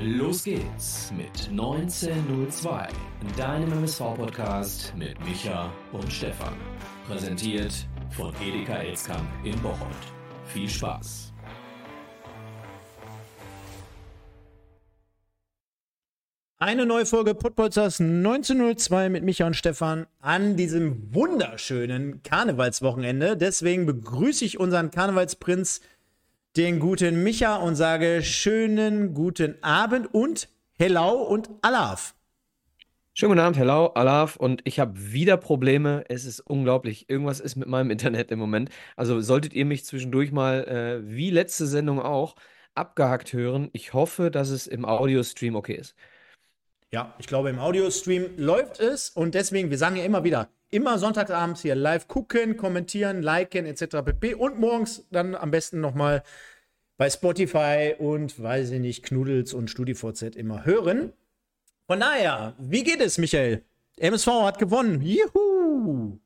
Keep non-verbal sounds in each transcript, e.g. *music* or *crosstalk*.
Los geht's mit 1902, deinem MSV-Podcast mit Micha und Stefan. Präsentiert von Edeka Elskamp in Bocholt. Viel Spaß! Eine neue Folge Putbolzers 1902 mit Micha und Stefan an diesem wunderschönen Karnevalswochenende. Deswegen begrüße ich unseren Karnevalsprinz den guten Micha und sage schönen guten Abend und Hello und Alaf. Schönen guten Abend, hello, Alaf. Und ich habe wieder Probleme. Es ist unglaublich. Irgendwas ist mit meinem Internet im Moment. Also solltet ihr mich zwischendurch mal, äh, wie letzte Sendung auch, abgehackt hören. Ich hoffe, dass es im Audio-Stream okay ist. Ja, ich glaube, im Audiostream läuft es und deswegen, wir sagen ja immer wieder, immer sonntagsabends hier live gucken, kommentieren, liken etc. pp. Und morgens dann am besten nochmal bei Spotify und, weiß ich nicht, Knuddels und StudiVZ immer hören. Von daher, wie geht es, Michael? MSV hat gewonnen. Juhu!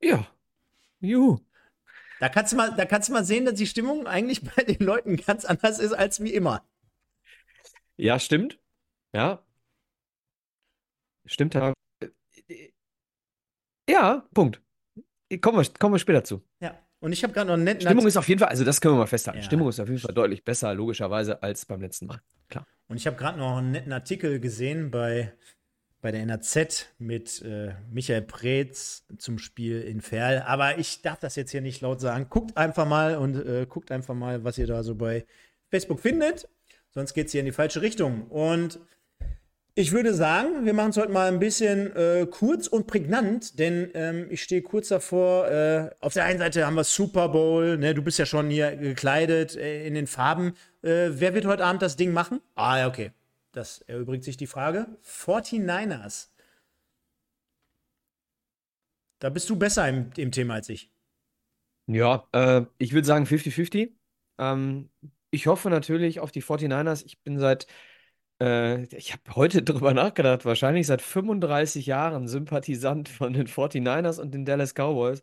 Ja, juhu. Da kannst, du mal, da kannst du mal sehen, dass die Stimmung eigentlich bei den Leuten ganz anders ist als wie immer. Ja, stimmt. Ja. Stimmt. ja. Ja, Punkt. Kommen wir, kommen wir später zu. Ja. Und ich habe gerade noch einen netten Stimmung ist auf jeden Fall, also das können wir mal festhalten. Ja. Stimmung ist auf jeden Fall deutlich besser, logischerweise, als beim letzten Mal. Klar. Und ich habe gerade noch einen netten Artikel gesehen bei, bei der NRZ mit äh, Michael Preetz zum Spiel in Ferl. Aber ich darf das jetzt hier nicht laut sagen. Guckt einfach mal und äh, guckt einfach mal, was ihr da so bei Facebook findet. Sonst geht es hier in die falsche Richtung. Und ich würde sagen, wir machen es heute mal ein bisschen äh, kurz und prägnant, denn ähm, ich stehe kurz davor. Äh, auf der einen Seite haben wir Super Bowl, ne? du bist ja schon hier gekleidet äh, in den Farben. Äh, wer wird heute Abend das Ding machen? Ah, ja, okay. Das erübrigt sich die Frage. 49ers. Da bist du besser im, im Thema als ich. Ja, äh, ich würde sagen 50-50. Ähm, ich hoffe natürlich auf die 49ers. Ich bin seit, äh, ich habe heute *laughs* drüber nachgedacht, wahrscheinlich seit 35 Jahren Sympathisant von den 49ers und den Dallas Cowboys.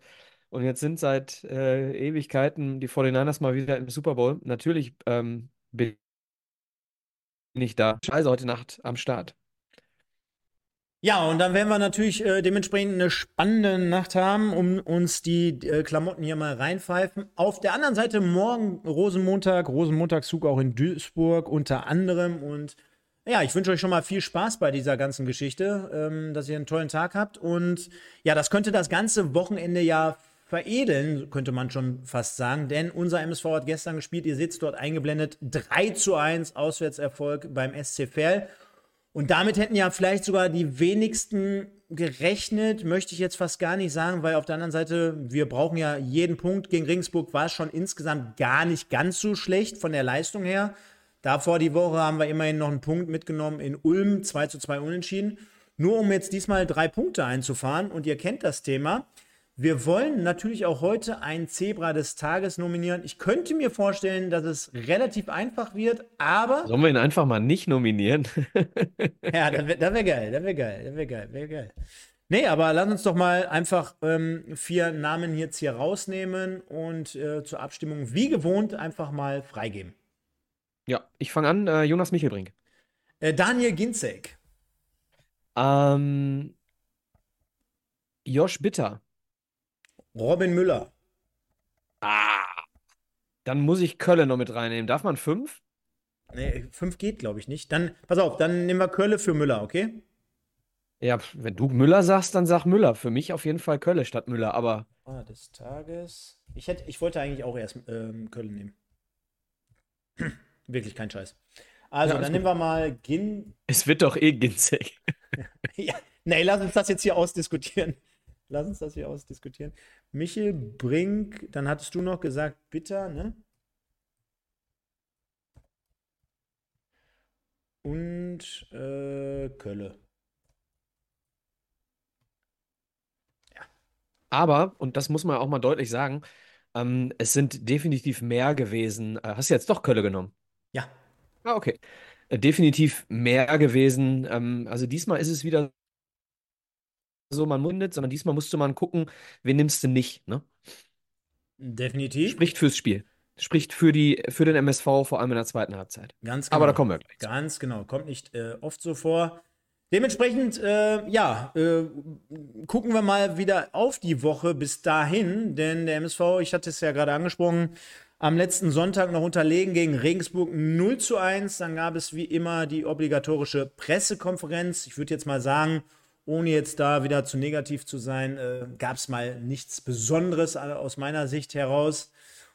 Und jetzt sind seit äh, Ewigkeiten die 49ers mal wieder im Super Bowl. Natürlich ähm, bin ich da. Scheiße, heute Nacht am Start. Ja, und dann werden wir natürlich äh, dementsprechend eine spannende Nacht haben, um uns die äh, Klamotten hier mal reinpfeifen. Auf der anderen Seite morgen Rosenmontag, Rosenmontagszug auch in Duisburg unter anderem. Und ja, ich wünsche euch schon mal viel Spaß bei dieser ganzen Geschichte, ähm, dass ihr einen tollen Tag habt. Und ja, das könnte das ganze Wochenende ja veredeln, könnte man schon fast sagen. Denn unser MSV hat gestern gespielt, ihr seht es dort eingeblendet, 3 zu 1 Auswärtserfolg beim SC Verl. Und damit hätten ja vielleicht sogar die wenigsten gerechnet, möchte ich jetzt fast gar nicht sagen, weil auf der anderen Seite, wir brauchen ja jeden Punkt. Gegen Regensburg war es schon insgesamt gar nicht ganz so schlecht von der Leistung her. Davor die Woche haben wir immerhin noch einen Punkt mitgenommen in Ulm, 2 zu 2 unentschieden. Nur um jetzt diesmal drei Punkte einzufahren und ihr kennt das Thema. Wir wollen natürlich auch heute ein Zebra des Tages nominieren. Ich könnte mir vorstellen, dass es relativ einfach wird, aber Sollen wir ihn einfach mal nicht nominieren? *laughs* ja, das wäre wär geil, das wäre geil, das wäre geil, wäre geil. Nee, aber lass uns doch mal einfach ähm, vier Namen jetzt hier rausnehmen und äh, zur Abstimmung wie gewohnt einfach mal freigeben. Ja, ich fange an. Äh, Jonas Michelbrink. Äh, Daniel Ginzek, Ähm, Josh Bitter. Robin Müller, Ah, dann muss ich Kölle noch mit reinnehmen. Darf man fünf? nee, fünf geht glaube ich nicht. Dann, pass auf, dann nehmen wir Kölle für Müller, okay? Ja, wenn du Müller sagst, dann sag Müller. Für mich auf jeden Fall Kölle statt Müller. Aber Ah, des Tages. Ich, hätte, ich wollte eigentlich auch erst ähm, Köln nehmen. Wirklich kein Scheiß. Also, Ja, dann nehmen wir mal Gin. es wird doch eh Ginzek. *laughs* Ja, nee, lass uns das jetzt hier ausdiskutieren. Lass uns das hier ausdiskutieren. Michel Brink, dann hattest du noch gesagt, bitter, ne? Und äh, Kölle. Aber, und das muss man auch mal deutlich sagen, ähm, es sind definitiv mehr gewesen. Äh, hast du jetzt doch Kölle genommen? Ja. Ah, okay. Äh, definitiv mehr gewesen. Ähm, also diesmal ist es wieder so, man nicht, sondern diesmal musste man gucken, wen nimmst du nicht, ne? Definitiv. Spricht fürs Spiel. spricht für die, für den MSV, vor allem in der zweiten Halbzeit. Ganz Aber da genau. kommen wir gleich. Ganz genau. Kommt nicht äh, oft so vor. Dementsprechend, äh, ja, äh, gucken wir mal wieder auf die Woche bis dahin, denn der MSV, ich hatte es ja gerade angesprochen, am letzten Sonntag noch unterlegen gegen Regensburg 0 zu 1. Dann gab es wie immer die obligatorische Pressekonferenz. Ich würde jetzt mal sagen, ohne jetzt da wieder zu negativ zu sein, äh, gab es mal nichts Besonderes aus meiner Sicht heraus.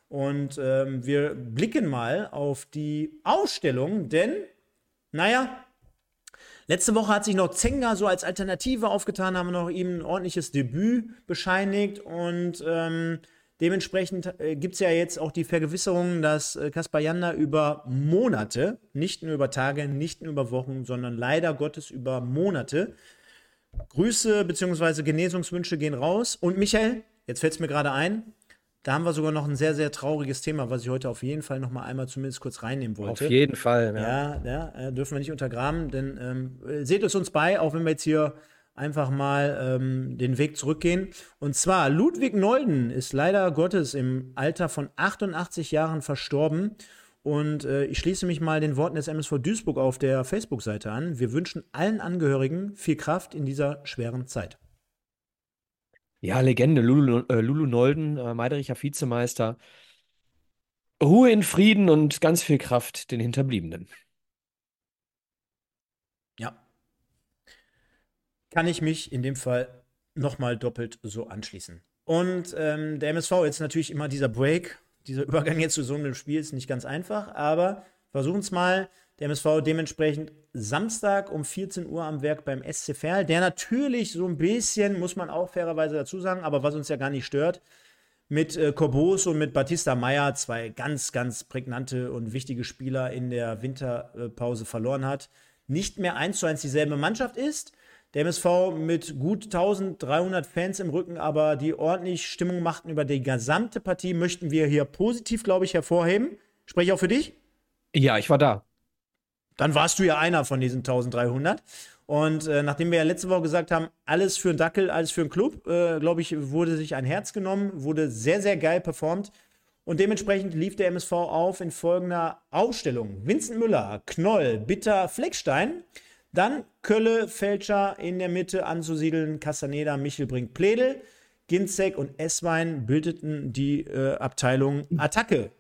Und ähm, wir blicken mal auf die Ausstellung, denn, naja, letzte Woche hat sich noch Zenga so als Alternative aufgetan, haben noch ihm ein ordentliches Debüt bescheinigt und ähm, dementsprechend äh, gibt es ja jetzt auch die Vergewisserung, dass äh, Kaspar Janda über Monate, nicht nur über Tage, nicht nur über Wochen, sondern leider Gottes über Monate, Grüße bzw. Genesungswünsche gehen raus. Und Michael, jetzt fällt es mir gerade ein, da haben wir sogar noch ein sehr, sehr trauriges Thema, was ich heute auf jeden Fall noch mal einmal zumindest kurz reinnehmen wollte. Auf jeden Fall. Ja. Ja, ja, äh, dürfen wir nicht untergraben, denn ähm, äh, seht es uns bei, auch wenn wir jetzt hier einfach mal ähm, den Weg zurückgehen. Und zwar, Ludwig Nolden ist leider Gottes im Alter von 88 Jahren verstorben. Und äh, ich schließe mich mal den Worten des MSV Duisburg auf der Facebook-Seite an. Wir wünschen allen Angehörigen viel Kraft in dieser schweren Zeit. Ja, Legende, Lulu, äh, Lulu Nolden, äh, Meidericher Vizemeister. Ruhe in Frieden und ganz viel Kraft den Hinterbliebenen. Ja. Kann ich mich in dem Fall nochmal doppelt so anschließen. Und ähm, der MSV jetzt natürlich immer dieser Break, dieser Übergang jetzt zu so einem Spiel ist nicht ganz einfach, aber versuchen es mal. Der MSV dementsprechend Samstag um 14 Uhr am Werk beim SC Verl, der natürlich so ein bisschen, muss man auch fairerweise dazu sagen, aber was uns ja gar nicht stört, mit äh, Kobos und mit Batista Meyer zwei ganz, ganz prägnante und wichtige Spieler in der Winterpause verloren hat, nicht mehr eins zu eins dieselbe Mannschaft ist. Der MSV mit gut 1300 Fans im Rücken, aber die ordentlich Stimmung machten über die gesamte Partie, möchten wir hier positiv, glaube ich, hervorheben. Spreche ich auch für dich? Ja, ich war da. Dann warst du ja einer von diesen 1300. Und äh, nachdem wir ja letzte Woche gesagt haben, alles für einen Dackel, alles für einen Club, äh, glaube ich, wurde sich ein Herz genommen, wurde sehr, sehr geil performt. Und dementsprechend lief der MSV auf in folgender Aufstellung: Vincent Müller, Knoll, Bitter, Fleckstein. Dann Kölle, Fälscher in der Mitte anzusiedeln, Castaneda, Michelbrink, Pledel. Ginzek und Esswein bildeten die äh, Abteilung Attacke.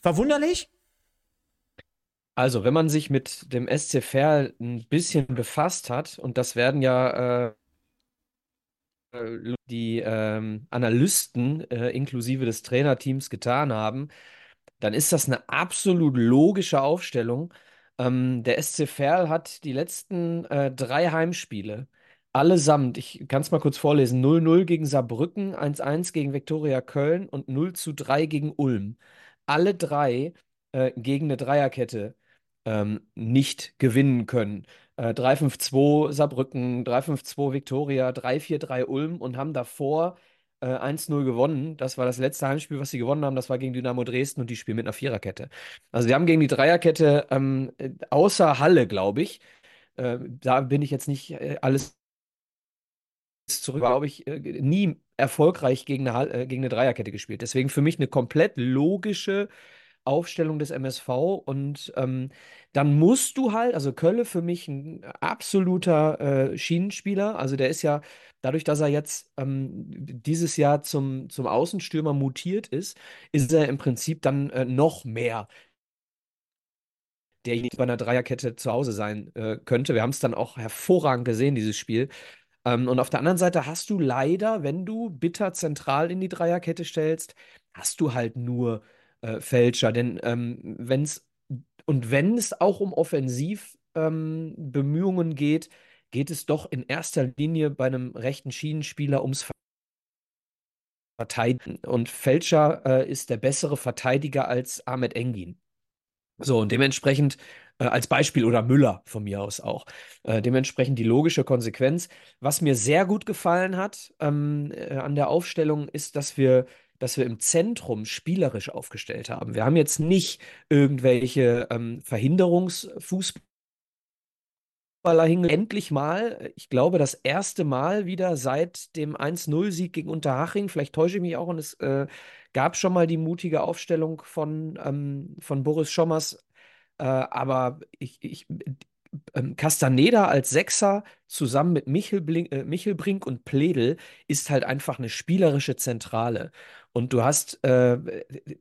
Verwunderlich? Also, wenn man sich mit dem SC Verl ein bisschen befasst hat, und das werden ja äh, äh, die ähm, Analysten äh, inklusive des Trainerteams getan haben, dann ist das eine absolut logische Aufstellung. Ähm, der SC Verl hat die letzten äh, drei Heimspiele allesamt, ich kann es mal kurz vorlesen, 0-0 gegen Saarbrücken, 1-1 gegen Viktoria Köln und 0-3 gegen Ulm. Alle drei äh, gegen eine Dreierkette ähm, nicht gewinnen können. Äh, 3-5-2 Saarbrücken, 3-5-2 Viktoria, 3-4-3 Ulm und haben davor äh, 1-0 gewonnen. Das war das letzte Heimspiel, was sie gewonnen haben. Das war gegen Dynamo Dresden und die spielen mit einer Viererkette. Also sie haben gegen die Dreierkette ähm, außer Halle, glaube ich, äh, da bin ich jetzt nicht äh, alles zurück, glaube ich, äh, nie erfolgreich gegen eine, äh, gegen eine Dreierkette gespielt. Deswegen für mich eine komplett logische Aufstellung des MSV und ähm, dann musst du halt, also Kölle für mich ein absoluter äh, Schienenspieler, also der ist ja dadurch, dass er jetzt ähm, dieses Jahr zum, zum Außenstürmer mutiert ist, ist er im Prinzip dann äh, noch mehr derjenige bei einer Dreierkette zu Hause sein äh, könnte. Wir haben es dann auch hervorragend gesehen, dieses Spiel. Ähm, und auf der anderen Seite hast du leider, wenn du Bitter zentral in die Dreierkette stellst, hast du halt nur äh, Fälscher. Denn ähm, wenn es und wenn es auch um Offensivbemühungen ähm, geht, geht es doch in erster Linie bei einem rechten Schienenspieler ums Verteidigen. Und Fälscher äh, ist der bessere Verteidiger als Ahmed Engin. So, und dementsprechend äh, als Beispiel oder Müller von mir aus auch. Äh, dementsprechend die logische Konsequenz. Was mir sehr gut gefallen hat ähm, äh, an der Aufstellung ist, dass wir, dass wir im Zentrum spielerisch aufgestellt haben. Wir haben jetzt nicht irgendwelche ähm, Verhinderungsfußballer endlich mal, ich glaube, das erste Mal wieder seit dem 1-0-Sieg gegen Unterhaching. Vielleicht täusche ich mich auch und es äh, gab schon mal die mutige Aufstellung von, ähm, von Boris Schommers. Äh, aber ich, ich, ähm, Castaneda als Sechser zusammen mit Michelblink, äh, Michelbrink und Pledel ist halt einfach eine spielerische Zentrale. Und du hast, äh,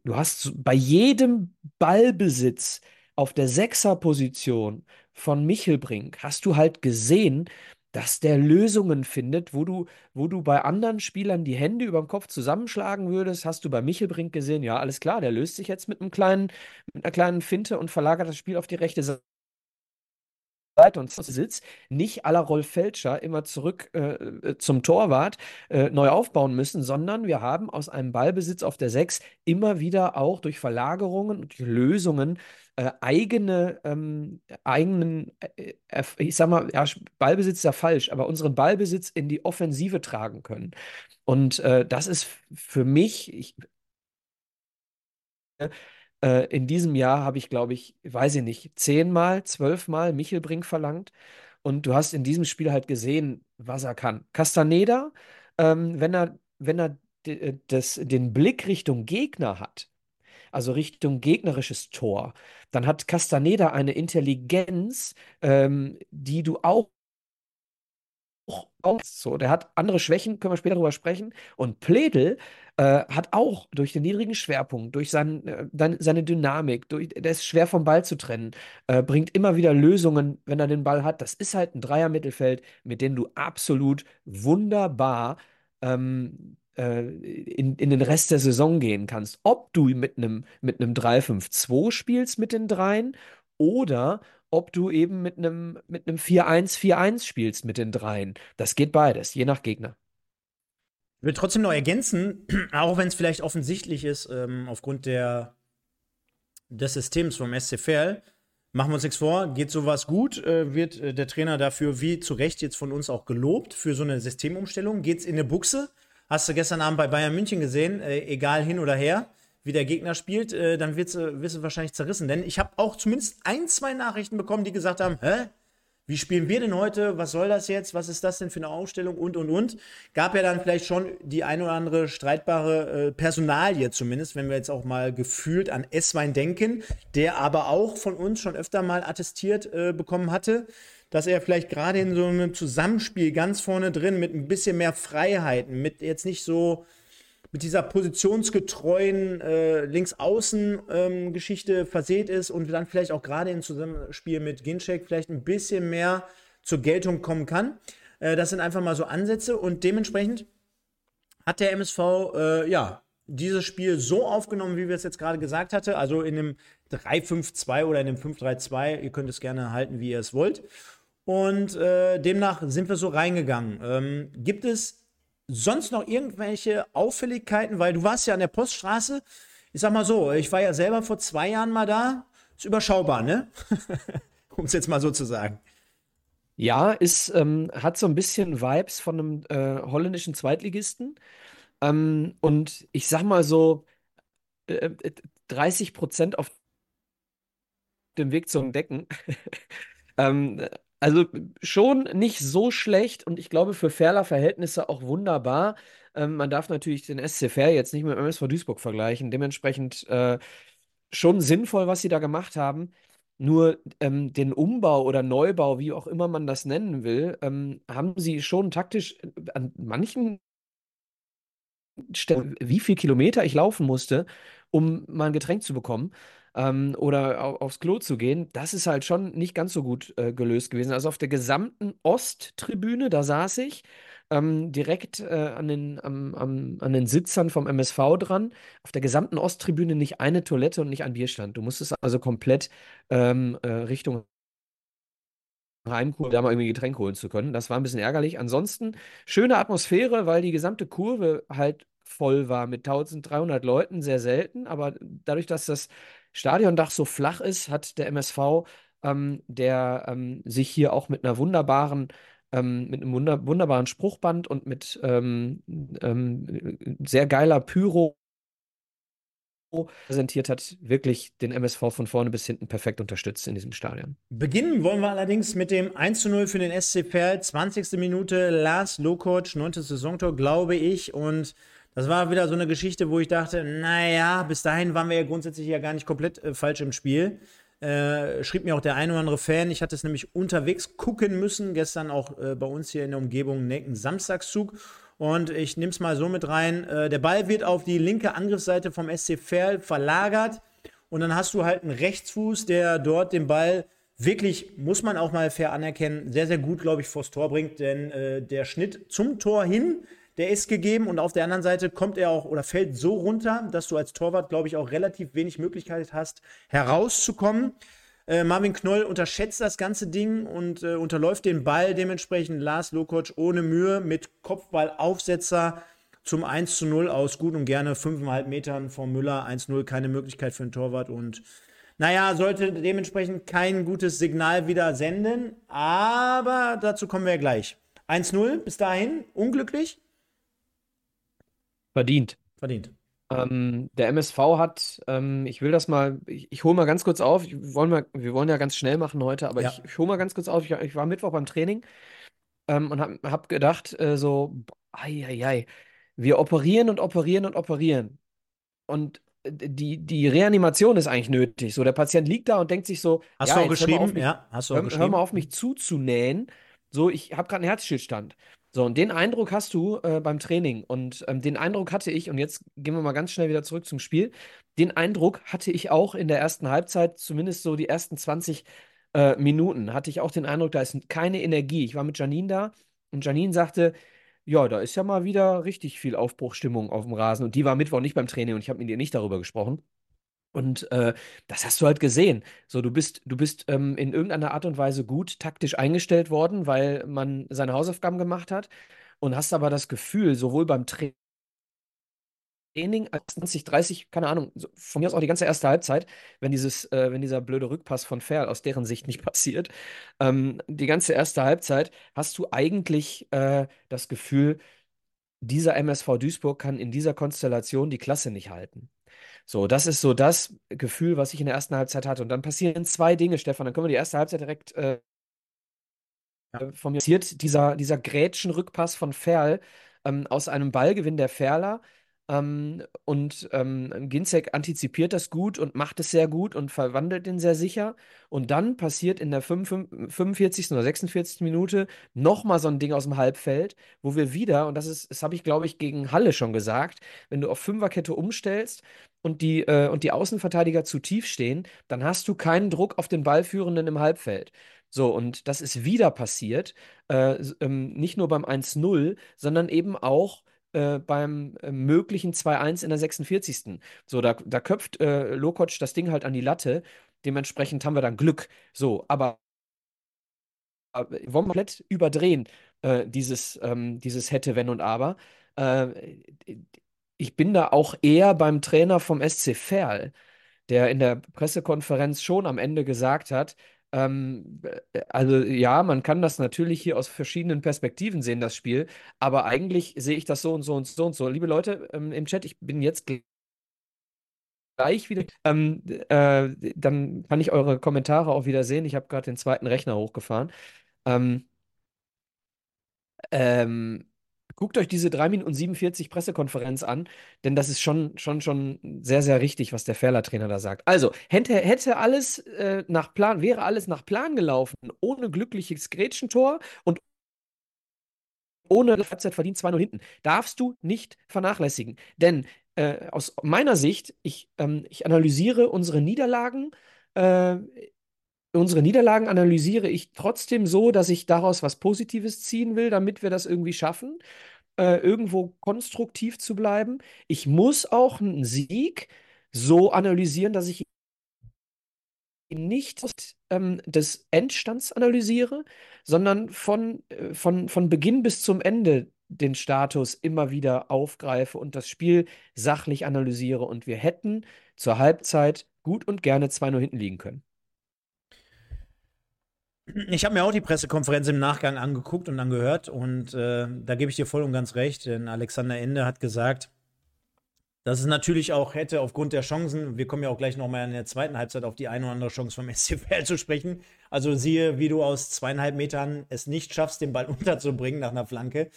du hast bei jedem Ballbesitz auf der Sechserposition von Michelbrink hast du halt gesehen, dass der Lösungen findet, wo du, wo du bei anderen Spielern die Hände über dem Kopf zusammenschlagen würdest, hast du bei Michelbrink gesehen, ja, alles klar, der löst sich jetzt mit einem kleinen, mit einer kleinen Finte und verlagert das Spiel auf die rechte Seite. Seite und Sitz nicht à la Rolf Felscher immer zurück äh, äh, zum Torwart äh, neu aufbauen müssen, sondern wir haben aus einem Ballbesitz auf der 6 immer wieder auch durch Verlagerungen und Lösungen äh, eigene, ähm, eigenen, äh, äh, ich sag mal, ja, Ballbesitz ist ja falsch, aber unseren Ballbesitz in die Offensive tragen können. Und das ist für mich, ich, äh, in diesem Jahr habe ich, glaube ich, weiß ich nicht, zehnmal, zwölfmal Michelbrink verlangt. Und du hast in diesem Spiel halt gesehen, was er kann. Castaneda, ähm, wenn er, wenn er äh, das, den Blick Richtung Gegner hat, also Richtung gegnerisches Tor, dann hat Castaneda eine Intelligenz, ähm, die du auch auch so. Der hat andere Schwächen, können wir später darüber sprechen. Und Pledel äh, hat auch durch den niedrigen Schwerpunkt, durch sein, äh, seine Dynamik, durch, der ist schwer vom Ball zu trennen, äh, bringt immer wieder Lösungen, wenn er den Ball hat. Das ist halt ein Dreier-Mittelfeld, mit dem du absolut wunderbar ähm, äh, in, in den Rest der Saison gehen kannst. Ob du mit einem mit 3-5-2 spielst mit den Dreien oder ob du eben mit einem mit 4-1-4-1 spielst mit den Dreien. Das geht beides, je nach Gegner. Ich will trotzdem noch ergänzen, *clears throat* auch wenn es vielleicht offensichtlich ist, ähm, aufgrund der, des Systems vom SCFL, machen wir uns nichts vor, geht sowas gut, äh, wird äh, der Trainer dafür wie zu Recht jetzt von uns auch gelobt für so eine Systemumstellung. Geht es in eine Buchse? Hast du gestern Abend bei Bayern München gesehen, äh, egal hin oder her wie der Gegner spielt, äh, dann wird sie wahrscheinlich zerrissen. Denn ich habe auch zumindest ein, zwei Nachrichten bekommen, die gesagt haben, hä? Wie spielen wir denn heute? Was soll das jetzt? Was ist das denn für eine Ausstellung? Und, und, und. Gab ja dann vielleicht schon die ein oder andere streitbare äh, Personalie zumindest, wenn wir jetzt auch mal gefühlt an Esswein denken, der aber auch von uns schon öfter mal attestiert äh, bekommen hatte, dass er vielleicht gerade in so einem Zusammenspiel ganz vorne drin mit ein bisschen mehr Freiheiten, mit jetzt nicht so mit dieser positionsgetreuen äh, Links-Außen-Geschichte ähm, verseht ist und dann vielleicht auch gerade im Zusammenspiel mit Ginchek vielleicht ein bisschen mehr zur Geltung kommen kann. Äh, das sind einfach mal so Ansätze und dementsprechend hat der MSV äh, ja dieses Spiel so aufgenommen, wie wir es jetzt gerade gesagt hatte, also in einem 3-5-2 oder in einem 5-3-2, ihr könnt es gerne halten, wie ihr es wollt. Und äh, demnach sind wir so reingegangen. Ähm, gibt es sonst noch irgendwelche Auffälligkeiten? Weil du warst ja an der Poststraße. Ich sag mal so, ich war ja selber vor zwei Jahren mal da. Ist überschaubar, ne? *laughs* um es jetzt mal so zu sagen. Ja, ist, ähm, hat so ein bisschen Vibes von einem äh, holländischen Zweitligisten. Ähm, und ich sag mal so, äh, 30 äh, Prozent auf dem Weg zum Decken. *laughs* ähm, also schon nicht so schlecht und ich glaube für Ferler Verhältnisse auch wunderbar. Ähm, man darf natürlich den SC Fair jetzt nicht mit dem MSV Duisburg vergleichen. Dementsprechend äh, schon sinnvoll, was sie da gemacht haben. Nur ähm, den Umbau oder Neubau, wie auch immer man das nennen will, ähm, haben sie schon taktisch äh, an manchen Stellen, wie viel Kilometer ich laufen musste, um mal ein Getränk zu bekommen ähm, oder au aufs Klo zu gehen, das ist halt schon nicht ganz so gut äh, gelöst gewesen. Also auf der gesamten Osttribüne, da saß ich ähm, direkt äh, an den, am, am, an den Sitzern vom MSV dran. Auf der gesamten Osttribüne nicht eine Toilette und nicht ein Bierstand. Du musstest also komplett ähm, äh, Richtung Heimkurve, da mal irgendwie Getränk holen zu können. Das war ein bisschen ärgerlich. Ansonsten schöne Atmosphäre, weil die gesamte Kurve halt voll war mit 1300 Leuten, sehr selten. Aber dadurch, dass das Stadiondach so flach ist, hat der MSV, ähm, der ähm, sich hier auch mit einer wunderbaren, ähm, mit einem wunder wunderbaren Spruchband und mit ähm, ähm, sehr geiler Pyro präsentiert hat, wirklich den MSV von vorne bis hinten perfekt unterstützt in diesem Stadion. Beginnen wollen wir allerdings mit dem 1 zu 0 für den SC Verl. 20. Minute, Lars Lokoc, 9. Saisontor, glaube ich. Und das war wieder so eine Geschichte, wo ich dachte, naja, bis dahin waren wir ja grundsätzlich ja gar nicht komplett äh, falsch im Spiel. Äh, schrieb mir auch der ein oder andere Fan, ich hatte es nämlich unterwegs gucken müssen, gestern auch äh, bei uns hier in der Umgebung Necken Samstagszug. Und ich nehme es mal so mit rein. Äh, der Ball wird auf die linke Angriffsseite vom SC Verl verlagert. Und dann hast du halt einen Rechtsfuß, der dort den Ball wirklich, muss man auch mal fair anerkennen, sehr, sehr gut, glaube ich, vors Tor bringt. Denn äh, der Schnitt zum Tor hin, der ist gegeben. Und auf der anderen Seite kommt er auch oder fällt so runter, dass du als Torwart, glaube ich, auch relativ wenig Möglichkeit hast, herauszukommen. Äh, Marvin Knoll unterschätzt das ganze Ding und äh, unterläuft den Ball dementsprechend Lars Lokoc ohne Mühe mit Kopfballaufsetzer zum 1 zu 0 aus gut und gerne 5,5 Metern vom Müller. 1-0, keine Möglichkeit für den Torwart und naja, sollte dementsprechend kein gutes Signal wieder senden, aber dazu kommen wir gleich. 1-0 bis dahin, unglücklich? Verdient. Verdient. Ähm, der MSV hat, ähm, ich will das mal, ich, ich hole mal ganz kurz auf, ich, wollen mal, wir wollen ja ganz schnell machen heute, aber Ja. ich, ich hole mal ganz kurz auf, ich, ich war Mittwoch beim Training ähm, und habe hab gedacht, äh, so, ei, ei, ei, wir operieren und operieren und operieren. Und äh, die, die Reanimation ist eigentlich nötig. So, der Patient liegt da und denkt sich so, Hast ja, du auch jetzt hör mal auf geschrieben? mich, Ja, hast du auch hör, hör geschrieben? mal auf mich zuzunähen. So, ich habe gerade einen Herzstillstand. So, und den Eindruck hast du äh, beim Training. Und ähm, den Eindruck hatte ich, und jetzt gehen wir mal ganz schnell wieder zurück zum Spiel. Den Eindruck hatte ich auch in der ersten Halbzeit, zumindest so die ersten 20 äh, Minuten, hatte ich auch den Eindruck, da ist keine Energie. Ich war mit Janine da und Janine sagte, ja, da ist ja mal wieder richtig viel Aufbruchstimmung auf dem Rasen. Und die war Mittwoch nicht beim Training und ich habe mit ihr nicht darüber gesprochen. Und äh, das hast du halt gesehen. So, du bist, du bist ähm, in irgendeiner Art und Weise gut taktisch eingestellt worden, weil man seine Hausaufgaben gemacht hat und hast aber das Gefühl, sowohl beim Training als 20, 30, keine Ahnung, von mir aus auch die ganze erste Halbzeit, wenn dieses, äh, wenn dieser blöde Rückpass von Ferl aus deren Sicht nicht *laughs* passiert, ähm, die ganze erste Halbzeit hast du eigentlich äh, das Gefühl, dieser MSV Duisburg kann in dieser Konstellation die Klasse nicht halten. So, das ist so das Gefühl, was ich in der ersten Halbzeit hatte. Und dann passieren zwei Dinge, Stefan. Dann können wir die erste Halbzeit direkt äh, Ja. von mir passiert. Dieser, dieser Grätschenrückpass von Ferl ähm, aus einem Ballgewinn der Ferler. Ähm, und ähm, Ginzek antizipiert das gut und macht es sehr gut und verwandelt den sehr sicher. Und dann passiert in der 55, 45. oder 46. Minute nochmal so ein Ding aus dem Halbfeld, wo wir wieder, und das ist, das habe ich, glaube ich, gegen Halle schon gesagt, wenn du auf Fünferkette umstellst und die, äh, und die Außenverteidiger zu tief stehen, dann hast du keinen Druck auf den Ballführenden im Halbfeld. So, und das ist wieder passiert, äh, ähm, nicht nur beim 1-0, sondern eben auch äh, beim äh, möglichen 2-1 in der 46. So, da, da köpft äh, Lokoc das Ding halt an die Latte. Dementsprechend haben wir dann Glück. So, aber wollen wir komplett überdrehen, äh, dieses, ähm, dieses Hätte, Wenn und Aber. Äh, ich bin da auch eher beim Trainer vom SC Verl, der in der Pressekonferenz schon am Ende gesagt hat, ähm, äh, also ja, man kann das natürlich hier aus verschiedenen Perspektiven sehen, das Spiel, aber eigentlich sehe ich das so und so und so und so. Liebe Leute ähm, im Chat, ich bin jetzt gleich wieder. Ähm, äh, dann kann ich eure Kommentare auch wieder sehen. Ich habe gerade den zweiten Rechner hochgefahren. Ähm, ähm, guckt euch diese 3 Minuten 47 Pressekonferenz an, denn das ist schon, schon, schon sehr, sehr richtig, was der Ferler-Trainer da sagt. Also, hätte, hätte alles äh, nach Plan, wäre alles nach Plan gelaufen, ohne glückliches Grätschentor und ohne Halbzeit verdient 2-0 hinten. Darfst du nicht vernachlässigen. Denn äh, aus meiner Sicht, ich, ähm, ich analysiere unsere Niederlagen, äh, unsere Niederlagen analysiere ich trotzdem so, dass ich daraus was Positives ziehen will, damit wir das irgendwie schaffen, äh, irgendwo konstruktiv zu bleiben. Ich muss auch einen Sieg so analysieren, dass ich ihn nicht ähm, des Endstands analysiere, sondern von, äh, von, von Beginn bis zum Ende den Status immer wieder aufgreife und das Spiel sachlich analysiere. Und wir hätten zur Halbzeit gut und gerne 2-0 hinten liegen können. Ich habe mir auch die Pressekonferenz im Nachgang angeguckt und angehört und äh, da gebe ich dir voll und ganz recht, denn Alexander Ende hat gesagt, dass es natürlich auch hätte aufgrund der Chancen, wir kommen ja auch gleich nochmal in der zweiten Halbzeit auf die eine oder andere Chance vom *laughs* SCFL zu sprechen. Also siehe, wie du aus zweieinhalb Metern es nicht schaffst, den Ball *laughs* unterzubringen nach einer Flanke.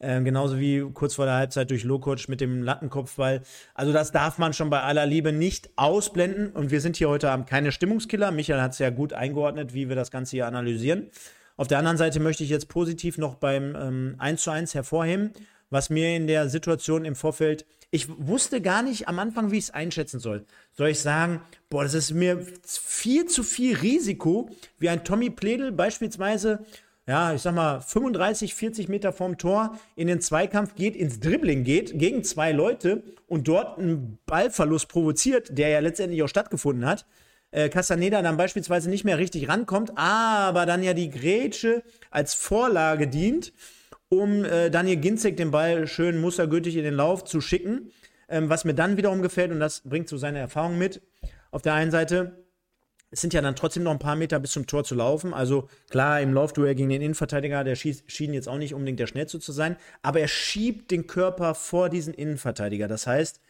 Ähm, genauso wie kurz vor der Halbzeit durch Lokoc mit dem Lattenkopfball. Also das darf man schon bei aller Liebe nicht ausblenden. Und wir sind hier heute Abend keine Stimmungskiller. Michael hat es ja gut eingeordnet, wie wir das Ganze hier analysieren. Auf der anderen Seite möchte ich jetzt positiv noch beim ähm, 1 zu 1 hervorheben, was mir in der Situation im Vorfeld ich wusste gar nicht am Anfang, wie ich es einschätzen soll. Soll ich sagen, boah, das ist mir viel zu viel Risiko, wie ein Tommy Pledel beispielsweise, ja, ich sag mal, 35, 40 Meter vorm Tor in den Zweikampf geht, ins Dribbling geht, gegen zwei Leute und dort einen Ballverlust provoziert, der ja letztendlich auch stattgefunden hat. Äh, Castaneda dann beispielsweise nicht mehr richtig rankommt, aber dann ja die Grätsche als Vorlage dient um äh, Daniel Ginzek den Ball schön mustergültig in den Lauf zu schicken. Ähm, was mir dann wiederum gefällt, und das bringt so seine Erfahrung mit, auf der einen Seite, es sind ja dann trotzdem noch ein paar Meter bis zum Tor zu laufen. Also klar, im Laufduell gegen den Innenverteidiger, der schien jetzt auch nicht unbedingt der Schnellste zu sein, aber er schiebt den Körper vor diesen Innenverteidiger. Das heißt,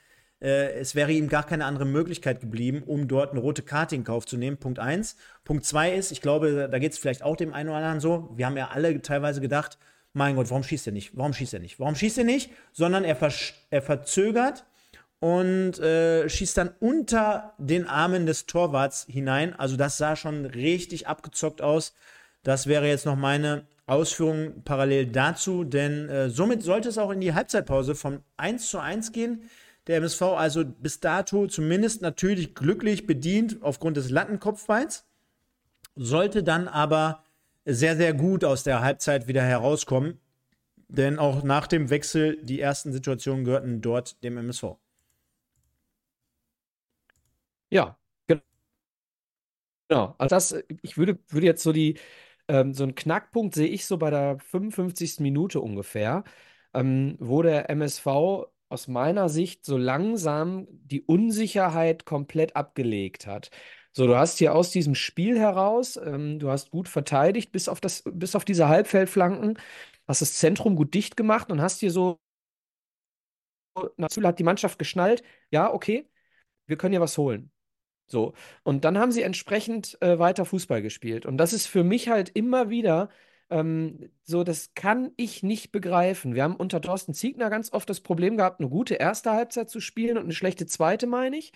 äh, es wäre ihm gar keine andere Möglichkeit geblieben, um dort eine rote Karte in Kauf zu nehmen. Punkt 1. Punkt 2 ist, ich glaube, da geht es vielleicht auch dem einen oder anderen so. Wir haben ja alle teilweise gedacht, mein Gott, warum schießt er nicht? Warum schießt er nicht? Warum schießt er nicht? Sondern er, er verzögert und äh, schießt dann unter den Armen des Torwarts hinein. Also das sah schon richtig abgezockt aus. Das wäre jetzt noch meine Ausführung parallel dazu, denn äh, somit sollte es auch in die Halbzeitpause vom 1 zu 1 gehen. Der MSV also bis dato zumindest natürlich glücklich bedient aufgrund des Lattenkopfballs, sollte dann aber sehr, sehr gut aus der Halbzeit wieder herauskommen. Denn auch nach dem Wechsel, die ersten Situationen gehörten dort dem MSV. Ja, genau. Also das, ich würde, würde jetzt so die, ähm, so einen Knackpunkt sehe ich so bei der 55. Minute ungefähr, ähm, wo der MSV aus meiner Sicht so langsam die Unsicherheit komplett abgelegt hat. So, du hast hier aus diesem Spiel heraus, ähm, du hast gut verteidigt, bis auf das, bis auf diese Halbfeldflanken, hast das Zentrum gut dicht gemacht und hast hier so, hat die Mannschaft geschnallt, ja, okay, wir können hier was holen. So. Und dann haben sie entsprechend äh, weiter Fußball gespielt. Und das ist für mich halt immer wieder ähm, so, das kann ich nicht begreifen. Wir haben unter Thorsten Ziegner ganz oft das Problem gehabt, eine gute erste Halbzeit zu spielen und eine schlechte zweite, meine ich.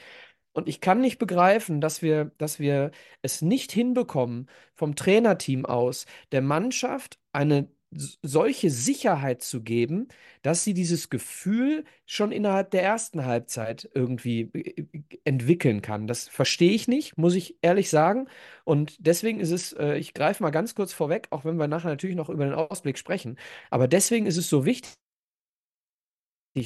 Und ich kann nicht begreifen, dass wir, dass wir es nicht hinbekommen, vom Trainerteam aus der Mannschaft eine solche Sicherheit zu geben, dass sie dieses Gefühl schon innerhalb der ersten Halbzeit irgendwie äh, entwickeln kann. Das verstehe ich nicht, muss ich ehrlich sagen. Und deswegen ist es, äh, ich greife mal ganz kurz vorweg, auch wenn wir nachher natürlich noch über den Ausblick sprechen, aber deswegen ist es so wichtig,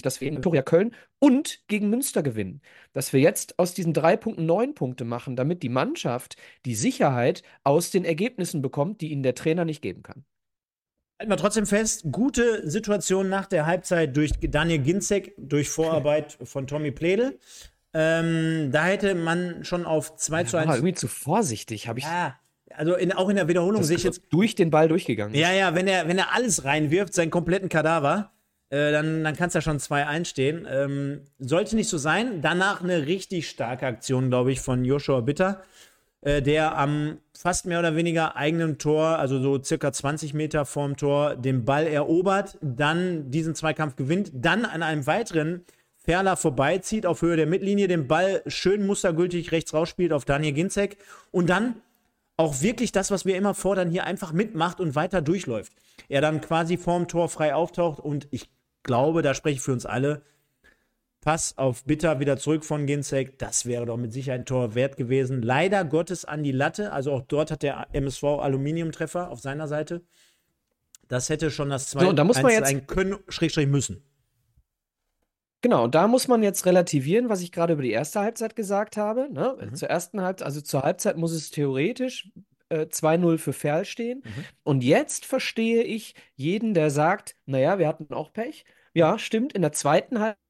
dass wir in Viktoria Köln und gegen Münster gewinnen. Dass wir jetzt aus diesen drei Punkten neun Punkte machen, damit die Mannschaft die Sicherheit aus den Ergebnissen bekommt, die ihnen der Trainer nicht geben kann. Halten wir trotzdem fest, gute Situation nach der Halbzeit durch Daniel Ginzek, durch Vorarbeit von Tommy Pledel. Ähm, da hätte man schon auf 2 ja, zu 1. War irgendwie zu vorsichtig, habe ich. Ja, also in, auch in der Wiederholung sehe ich jetzt. Durch den Ball durchgegangen. Ja, ja, wenn er, wenn er alles reinwirft, seinen kompletten Kadaver, äh, dann, dann kann es ja schon 2-1 stehen. Ähm, sollte nicht so sein. Danach eine richtig starke Aktion, glaube ich, von Joshua Bitter, äh, der am fast mehr oder weniger eigenen Tor, also so circa 20 Meter vorm Tor, den Ball erobert, dann diesen Zweikampf gewinnt, dann an einem weiteren Ferler vorbeizieht auf Höhe der Mittellinie, den Ball schön mustergültig rechts rausspielt auf Daniel Ginzek und dann auch wirklich das, was wir immer fordern, hier einfach mitmacht und weiter durchläuft. Er dann quasi vorm Tor frei auftaucht und ich glaube, da spreche ich für uns alle. Pass auf Bitter wieder zurück von Ginzek. Das wäre doch mit Sicherheit ein Tor wert gewesen. Leider Gottes an die Latte. Also auch dort hat der MSV Aluminiumtreffer auf seiner Seite. Das hätte schon das 2 so, da muss man jetzt sein können, Schrägstrich müssen. Genau, und da muss man jetzt relativieren, was ich gerade über die erste Halbzeit gesagt habe. Ne? Mhm. Zur ersten Halbzeit, also zur Halbzeit muss es theoretisch äh, 2-0 für Ferl stehen. Mhm. Und jetzt verstehe ich jeden, der sagt, naja, wir hatten auch Pech. Ja, stimmt, in der zweiten Halbzeit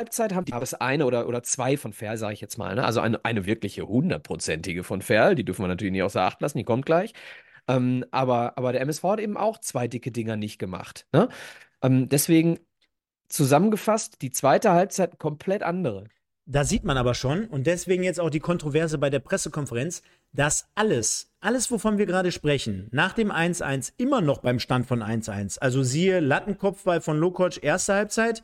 haben die es eine oder, oder zwei von Ferl, sage ich jetzt mal. Ne? Also eine, eine wirkliche hundertprozentige von Ferl, die dürfen wir natürlich nicht außer Acht lassen, die kommt gleich. Ähm, aber, aber der MSV hat eben auch zwei dicke Dinger nicht gemacht. Ne? Ähm, deswegen zusammengefasst, die zweite Halbzeit komplett andere. Da sieht man aber schon, und deswegen jetzt auch die Kontroverse bei der Pressekonferenz, dass alles, alles, wovon wir gerade sprechen, nach dem 1-1 immer noch beim Stand von 1-1. Also siehe Lattenkopfball von Lokoc, erste Halbzeit,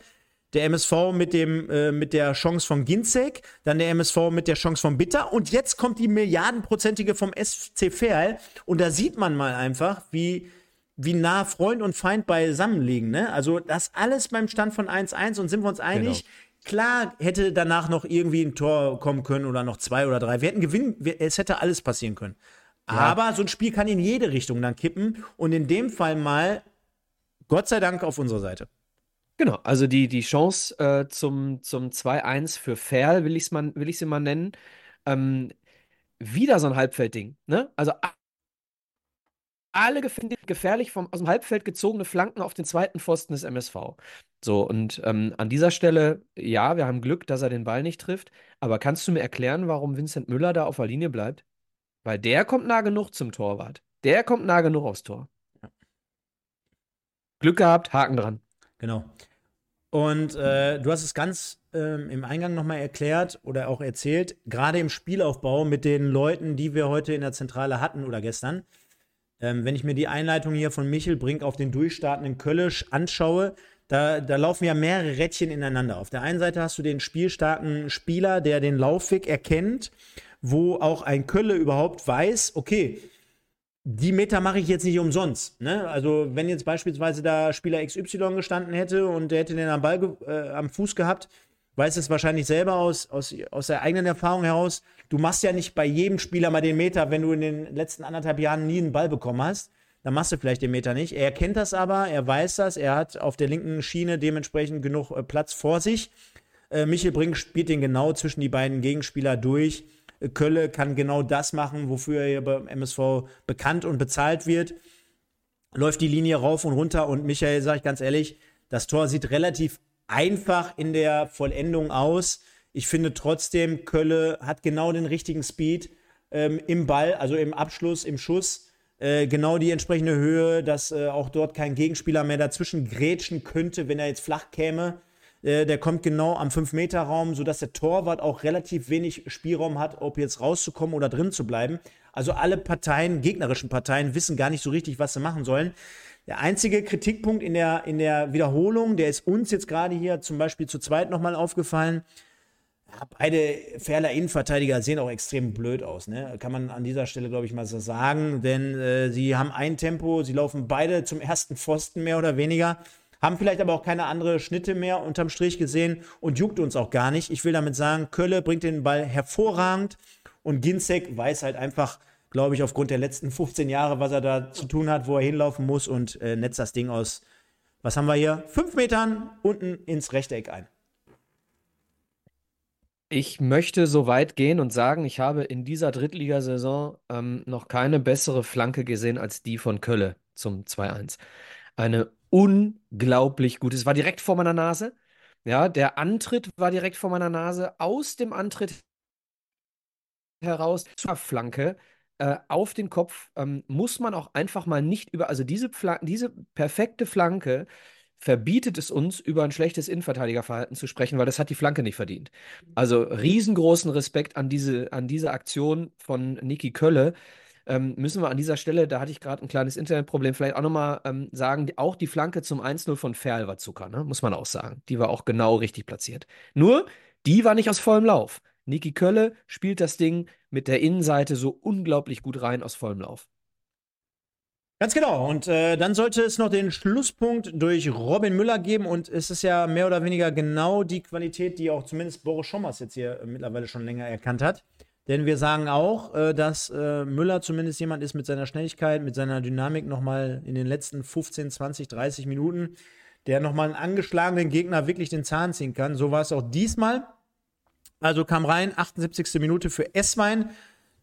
der MSV mit, dem, äh, mit der Chance von Ginzek, dann der MSV mit der Chance von Bitter und jetzt kommt die milliardenprozentige vom SC Verl und da sieht man mal einfach, wie, wie nah Freund und Feind beisammen liegen. Ne? Also das alles beim Stand von 1-1 und sind wir uns einig, genau. Klar hätte danach noch irgendwie ein Tor kommen können oder noch zwei oder drei. Wir hätten gewinnen, es hätte alles passieren können. Ja. Aber so ein Spiel kann in jede Richtung dann kippen und in dem Fall mal, Gott sei Dank, auf unserer Seite. Genau, also die, die Chance äh, zum, zum 2-1 für Ferl, will ich es mal, will mal nennen. Ähm, wieder so ein Halbfeldding. Ne? Also alle gefährlich vom, aus dem Halbfeld gezogene Flanken auf den zweiten Pfosten des MSV. So, und ähm, an dieser Stelle, ja, wir haben Glück, dass er den Ball nicht trifft. Aber kannst du mir erklären, warum Vincent Müller da auf der Linie bleibt? Weil der kommt nah genug zum Torwart. Der kommt nah genug aufs Tor. Glück gehabt, Haken dran. Genau. Und äh, du hast es ganz ähm, im Eingang nochmal erklärt oder auch erzählt, gerade im Spielaufbau mit den Leuten, die wir heute in der Zentrale hatten oder gestern. Ähm, wenn ich mir die Einleitung hier von Michel Brink auf den durchstartenden Köllisch anschaue, da, da laufen ja mehrere Rädchen ineinander. Auf der einen Seite hast du den spielstarken Spieler, der den Laufweg erkennt, wo auch ein Kölle überhaupt weiß, okay, die Meter mache ich jetzt nicht umsonst. Ne? Also, wenn jetzt beispielsweise da Spieler XY gestanden hätte und der hätte den am Ball äh, am Fuß gehabt, weiß es wahrscheinlich selber aus, aus, aus der eigenen Erfahrung heraus. Du machst ja nicht bei jedem Spieler mal den Meter, wenn du in den letzten anderthalb Jahren nie einen Ball bekommen hast. Dann machst du vielleicht den Meter nicht. Er kennt das aber, er weiß das, er hat auf der linken Schiene dementsprechend genug äh, Platz vor sich. Äh, Michel Brink spielt den genau zwischen die beiden Gegenspieler durch. Kölle kann genau das machen, wofür er beim MSV bekannt und bezahlt wird. Läuft die Linie rauf und runter und Michael, sag ich ganz ehrlich, das Tor sieht relativ einfach in der Vollendung aus. Ich finde trotzdem, Kölle hat genau den richtigen Speed ähm, im Ball, also im Abschluss, im Schuss. Äh, genau die entsprechende Höhe, dass äh, auch dort kein Gegenspieler mehr dazwischen grätschen könnte, wenn er jetzt flach käme. Äh, der kommt genau am 5-Meter-Raum, sodass der Torwart auch relativ wenig Spielraum hat, ob jetzt rauszukommen oder drin zu bleiben. Also alle Parteien, gegnerischen Parteien, wissen gar nicht so richtig, was sie machen sollen. Der einzige Kritikpunkt in der, in der Wiederholung, der ist uns jetzt gerade hier zum Beispiel zu zweit nochmal aufgefallen. Ja, beide Ferler Innenverteidiger sehen auch extrem blöd aus. Ne? Kann man an dieser Stelle, glaube ich, mal so sagen. Denn äh, sie haben ein Tempo, sie laufen beide zum ersten Pfosten mehr oder weniger. Haben vielleicht aber auch keine andere Schnitte mehr unterm Strich gesehen und juckt uns auch gar nicht. Ich will damit sagen, Kölle bringt den Ball hervorragend und Ginzek weiß halt einfach, glaube ich, aufgrund der letzten *laughs* 15 Jahre, was er da zu tun hat, wo er hinlaufen muss und äh, netzt das Ding aus, was haben wir hier? Fünf Metern unten ins Rechteck ein. Ich möchte so weit gehen und sagen, ich habe in dieser Drittligasaison ähm, noch keine bessere Flanke gesehen als die von Kölle zum 2-1. Eine unglaublich gute. Es war direkt vor meiner Nase. Ja, der Antritt war direkt vor meiner Nase. Aus dem Antritt heraus zur Flanke äh, auf den Kopf ähm, muss man auch einfach mal nicht über, also diese, Flan diese perfekte Flanke verbietet es uns, über ein schlechtes Innenverteidigerverhalten zu sprechen, weil das hat die Flanke nicht verdient. Also riesengroßen Respekt an diese, an diese Aktion von Niki Kölle. Ähm, müssen wir an dieser Stelle, da hatte ich gerade ein kleines Internetproblem, vielleicht auch nochmal ähm, sagen, auch die Flanke zum 1-0 von Ferl war Zucker, ne? muss man auch sagen. Die war auch genau richtig platziert. Nur, die war nicht aus vollem Lauf. Niki Kölle spielt das Ding mit der Innenseite so unglaublich gut rein aus vollem Lauf. Ganz genau. Und äh, dann sollte es noch den Schlusspunkt durch Robin Müller geben. Und es ist ja mehr oder weniger genau die Qualität, die auch zumindest Boris Schommers jetzt hier mittlerweile schon länger erkannt hat. Denn wir sagen auch, äh, dass äh, Müller zumindest jemand ist mit seiner Schnelligkeit, mit seiner Dynamik nochmal in den letzten 15, 20, 30 Minuten, der nochmal einen angeschlagenen Gegner wirklich den Zahn ziehen kann. So war es auch diesmal. Also kam rein, 78. Minute für Esswein,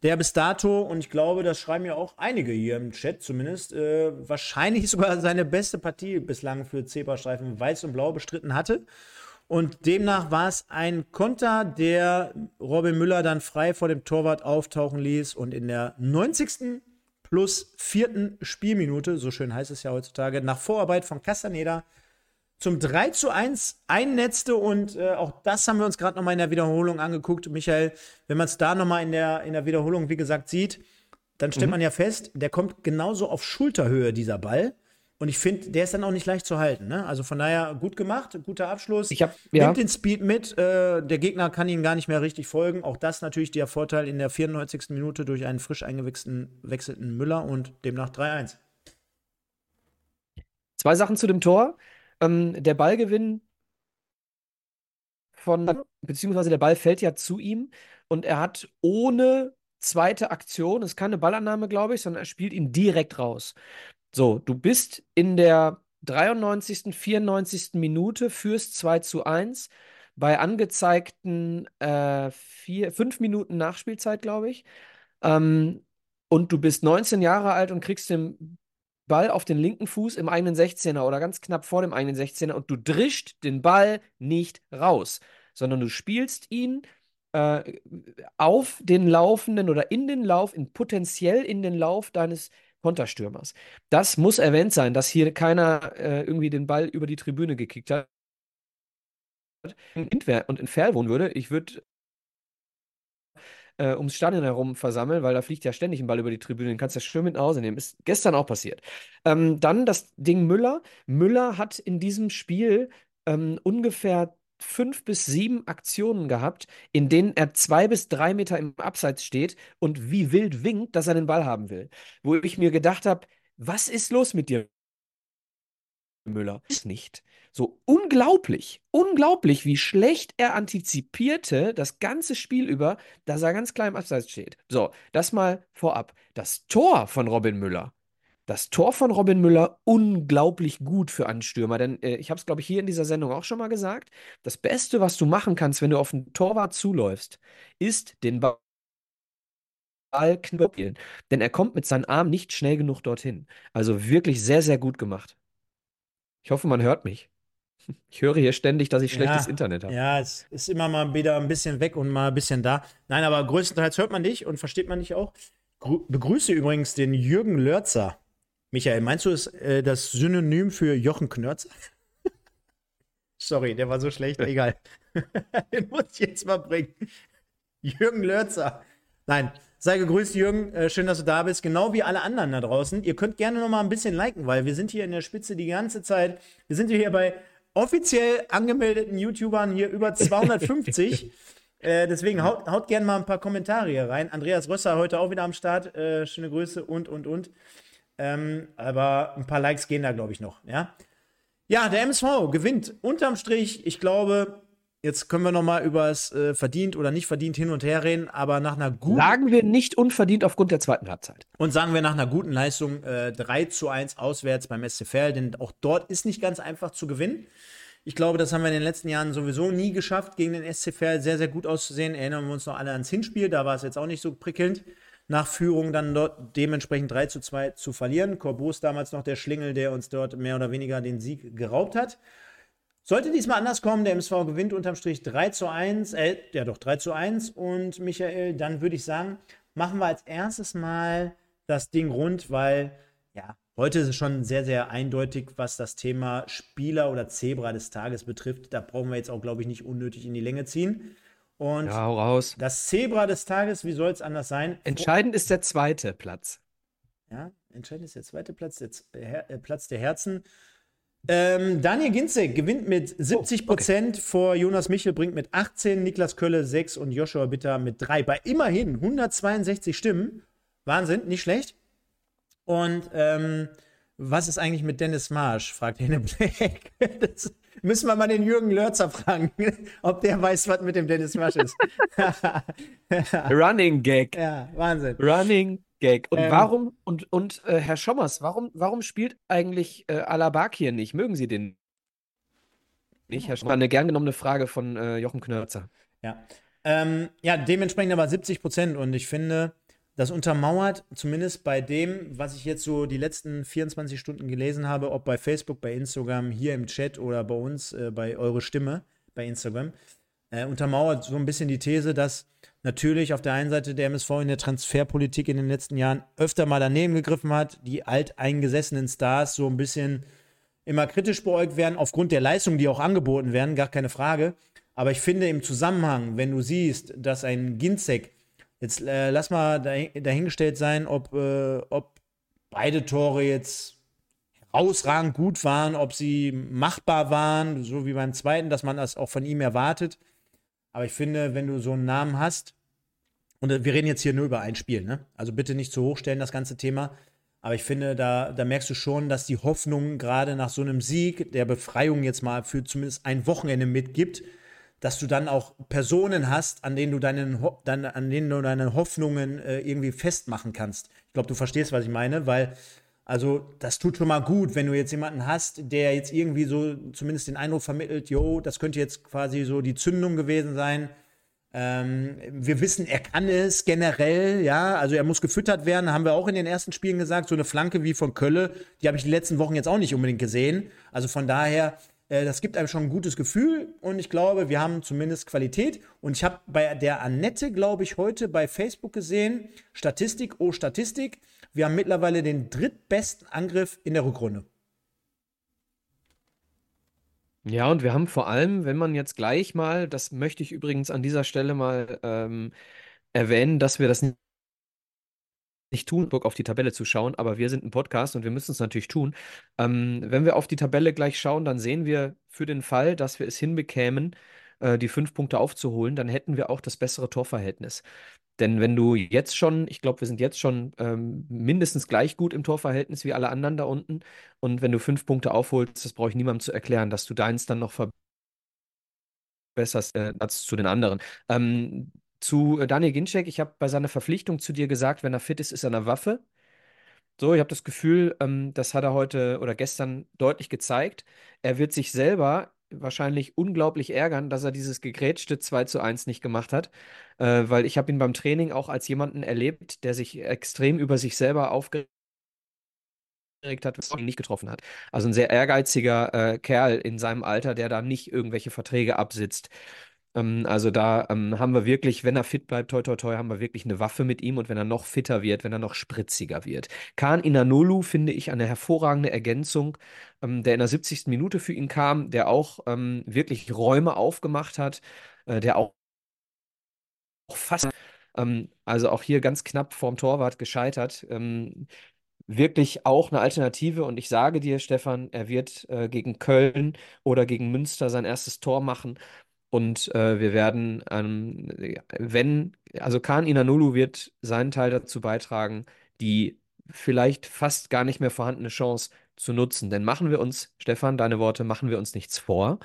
der bis dato, und ich glaube, das schreiben ja auch einige hier im Chat zumindest, äh, wahrscheinlich *laughs* sogar seine beste Partie bislang für Zebrastreifen Weiß und Blau bestritten hatte. Und demnach war es ein Konter, der Robin Müller dann frei vor dem Torwart auftauchen ließ und in der 90. plus vierten Spielminute, so schön heißt es ja heutzutage, nach Vorarbeit von Castaneda zum 3 zu 1 einnetzte und äh, auch das haben wir uns gerade nochmal in der Wiederholung angeguckt. Michael, wenn man es da nochmal in der, in der Wiederholung, wie gesagt, sieht, dann stellt mhm. man ja fest, der kommt genauso auf Schulterhöhe, dieser Ball. Und ich finde, der ist dann auch nicht leicht zu halten. Ne? Also von daher gut gemacht, guter Abschluss. Ich hab, ja. Nimmt den Speed mit. Äh, der Gegner kann ihn gar nicht mehr richtig folgen. Auch das natürlich der Vorteil in der 94. Minute durch einen frisch eingewechselten Müller und demnach 3-1. Zwei Sachen zu dem Tor. Ähm, der Ballgewinn von, beziehungsweise der Ball fällt ja zu ihm und er hat ohne zweite Aktion, ist keine Ballannahme, glaube ich, sondern er spielt ihn direkt raus. So, du bist in der 93., 94. Minute, führst 2 zu 1 bei angezeigten äh, vier, fünf Minuten Nachspielzeit, glaube ich. Ähm, und du bist 19 Jahre alt und kriegst den Ball auf den linken Fuß im eigenen 16er oder ganz knapp vor dem eigenen 16er und du drischt den Ball nicht raus, sondern du spielst ihn äh, auf den laufenden oder in den Lauf, in potenziell in den Lauf deines Konterstürmers. Das muss erwähnt sein, dass hier keiner äh, irgendwie den Ball über die Tribüne gekickt hat und in Ferl wohnen würde, ich würde äh, ums Stadion herum versammeln, weil da fliegt ja ständig ein Ball über die Tribüne, den kannst du ja schön mit nach Hause nehmen. Ist gestern auch passiert. Ähm, dann das Ding Müller. Müller hat in diesem Spiel ähm, ungefähr fünf bis sieben Aktionen gehabt, in denen er zwei bis drei Meter im Abseits steht und wie wild winkt, dass er den Ball haben will. Wo ich mir gedacht habe, was ist los mit dir, Müller? Ist nicht. So unglaublich, unglaublich, wie schlecht er antizipierte das ganze Spiel über, dass er ganz klein im Abseits steht. So, das mal vorab. Das Tor von Robin Müller das Tor von Robin Müller unglaublich gut für einen Stürmer, denn äh, ich habe es, glaube ich, hier in dieser Sendung auch schon mal gesagt. Das Beste, was du machen kannst, wenn du auf einen Torwart zuläufst, ist den Ball knüppeln. Denn er kommt mit seinen Armen nicht schnell genug dorthin. Also wirklich sehr, sehr gut gemacht. Ich hoffe, man hört mich. *laughs* Ich höre hier ständig, dass ich schlechtes ja, Internet habe. Ja, es ist immer mal wieder ein bisschen weg und mal ein bisschen da. Nein, aber größtenteils hört man dich und versteht man dich auch. Gru begrüße übrigens den Jürgen Lörzer. Michael, meinst du es äh, das Synonym für Jochen Knörzer? *laughs* Sorry, der war so schlecht, *laughs* egal. *laughs* Den muss ich jetzt mal bringen. Jürgen Lörzer. Nein, sei gegrüßt, Jürgen. Äh, schön, dass du da bist. Genau wie alle anderen da draußen. Ihr könnt gerne noch mal ein bisschen liken, weil wir sind hier in der Spitze die ganze Zeit. Wir sind hier bei offiziell angemeldeten YouTubern hier über 250. äh, deswegen haut, haut gerne mal ein paar Kommentare hier rein. Andreas Rösser heute auch wieder am Start. Äh, schöne Grüße und, und, und. Ähm, aber ein paar Likes gehen da, glaube ich, noch. Ja? ja, der MSV gewinnt unterm Strich. Ich glaube, jetzt können wir noch mal über es äh, verdient oder nicht verdient hin und her reden, aber nach einer guten. Sagen wir nicht unverdient aufgrund der zweiten Halbzeit. Und sagen wir nach einer guten Leistung äh, 3 zu 1 auswärts beim SCFL, denn auch dort ist nicht ganz einfach zu gewinnen. Ich glaube, das haben wir in den letzten Jahren sowieso nie geschafft, gegen den SCFL sehr, sehr gut auszusehen. Erinnern wir uns noch alle ans Hinspiel, da war es jetzt auch nicht so prickelnd nach Führung dann dort dementsprechend 3 zu 2 zu verlieren. Corbus damals noch der Schlingel, der uns dort mehr oder weniger den Sieg geraubt hat. Sollte diesmal anders kommen, der MSV gewinnt unterm Strich 3 zu 1, äh, ja doch 3 zu 1 und Michael, dann würde ich sagen, machen wir als erstes mal das Ding rund, weil ja, heute ist es schon sehr, sehr eindeutig, was das Thema Spieler oder Zebra des Tages betrifft. Da brauchen wir jetzt auch, glaube ich, nicht unnötig in die Länge ziehen. Und ja, hau raus. das Zebra des Tages, wie soll es anders sein? Entscheidend ist der zweite Platz. Ja, entscheidend ist der zweite Platz, der, Her äh, Platz der Herzen. Ähm, Daniel Ginzek gewinnt mit 70 Prozent oh, okay. vor Jonas Michel, bringt mit 18, Niklas Kölle 6 und Joshua Bitter mit 3. Bei immerhin 162 Stimmen. Wahnsinn, nicht schlecht. Und ähm, was ist eigentlich mit Dennis Marsch? fragt Henne Black. *laughs* Das, Müssen wir mal den Jürgen Lörzer fragen, *laughs* ob der weiß, was mit dem Dennis Marsch ist. *laughs* Running Gag. Ja, Wahnsinn. Running Gag. Und ähm, warum, und, und äh, Herr Schommers, warum, warum spielt eigentlich äh, Alabak hier nicht? Mögen Sie den nicht, Herr Schommers? Eine gern genommene Frage von äh, Jochen Knörzer. Ja. Ähm, ja, dementsprechend aber 70 Prozent. Und ich finde, das untermauert zumindest bei dem, was ich jetzt so die letzten 24 Stunden gelesen habe, ob bei Facebook, bei Instagram, hier im Chat oder bei uns, äh, bei Eure Stimme, bei Instagram, äh, untermauert so ein bisschen die These, dass natürlich auf der einen Seite der MSV in der Transferpolitik in den letzten Jahren öfter mal daneben gegriffen hat, die alteingesessenen Stars so ein bisschen immer kritisch beäugt werden, aufgrund der Leistung, die auch angeboten werden, gar keine Frage. Aber ich finde im Zusammenhang, wenn du siehst, dass ein Ginzek, jetzt äh, lass mal dahingestellt sein, ob, äh, ob beide Tore jetzt herausragend gut waren, ob sie machbar waren, so wie beim zweiten, dass man das auch von ihm erwartet. Aber ich finde, wenn du so einen Namen hast, und wir reden jetzt hier nur über ein Spiel, ne? Also bitte nicht zu hoch stellen, das ganze Thema. Aber ich finde, da, da merkst du schon, dass die Hoffnung gerade nach so einem Sieg der Befreiung jetzt mal für zumindest ein Wochenende mitgibt, dass du dann auch Personen hast, an denen du, deinen, dann, an denen du deine Hoffnungen äh, irgendwie festmachen kannst. Ich glaube, du verstehst, was ich meine, weil, also, das tut schon mal gut, wenn du jetzt jemanden hast, der jetzt irgendwie so zumindest den Eindruck vermittelt, jo, das könnte jetzt quasi so die Zündung gewesen sein ähm, wir wissen, er kann es generell, ja. Also er muss gefüttert werden, haben wir auch in den ersten Spielen gesagt. So eine Flanke wie von Kölle, die habe ich die letzten Wochen jetzt auch nicht unbedingt gesehen. Also von daher, das gibt einem schon ein gutes Gefühl und ich glaube, wir haben zumindest Qualität. Und ich habe bei der Annette, glaube ich, heute bei Facebook gesehen, Statistik, oh Statistik, wir haben mittlerweile den drittbesten Angriff in der Rückrunde. Ja, und wir haben vor allem, wenn man jetzt gleich mal, das möchte ich übrigens an dieser Stelle mal ähm, erwähnen, dass wir das nicht tun, auf die Tabelle zu schauen, aber wir sind ein Podcast und wir müssen es natürlich tun. Ähm, wenn wir auf die Tabelle gleich schauen, dann sehen wir für den Fall, dass wir es hinbekämen, äh, die fünf Punkte aufzuholen, dann hätten wir auch das bessere Torverhältnis. Denn wenn du jetzt schon, ich glaube, wir sind jetzt schon ähm, mindestens gleich gut im Torverhältnis wie alle anderen da unten. Und wenn du fünf Punkte aufholst, das brauche ich niemandem zu erklären, dass du deins dann noch verbesserst äh, als zu den anderen. Ähm, zu äh, Daniel Ginczek, ich habe bei seiner Verpflichtung zu dir gesagt, wenn er fit ist, ist er eine Waffe. So, ich habe das Gefühl, ähm, das hat er heute oder gestern deutlich gezeigt. Er wird sich selber wahrscheinlich unglaublich ärgern, dass er dieses gegrätschte 2 zu 1 nicht gemacht hat, äh, weil ich habe ihn beim Training auch als jemanden erlebt, der sich extrem über sich selber aufgeregt hat, was ihn nicht getroffen hat. Also ein sehr ehrgeiziger äh, Kerl in seinem Alter, der da nicht irgendwelche Verträge absitzt. Ähm, also da ähm, haben wir wirklich, wenn er fit bleibt, toi toi toi, haben wir wirklich eine Waffe mit ihm und wenn er noch fitter wird, wenn er noch spritziger wird. Khan Inanolu finde ich eine hervorragende Ergänzung, ähm, der in der 70. Minute für ihn kam, der auch ähm, wirklich Räume aufgemacht hat, äh, der auch, auch fast, ähm, also auch hier ganz knapp vorm Torwart gescheitert ähm, wirklich auch eine Alternative. Und ich sage dir, Stefan, er wird äh, gegen Köln oder gegen Münster sein erstes Tor machen. Und äh, wir werden, ähm, wenn, also Khan Inanulu wird seinen Teil dazu beitragen, die vielleicht fast gar nicht mehr vorhandene Chance zu nutzen. Denn machen wir uns, Stefan, deine Worte, machen wir uns nichts vor.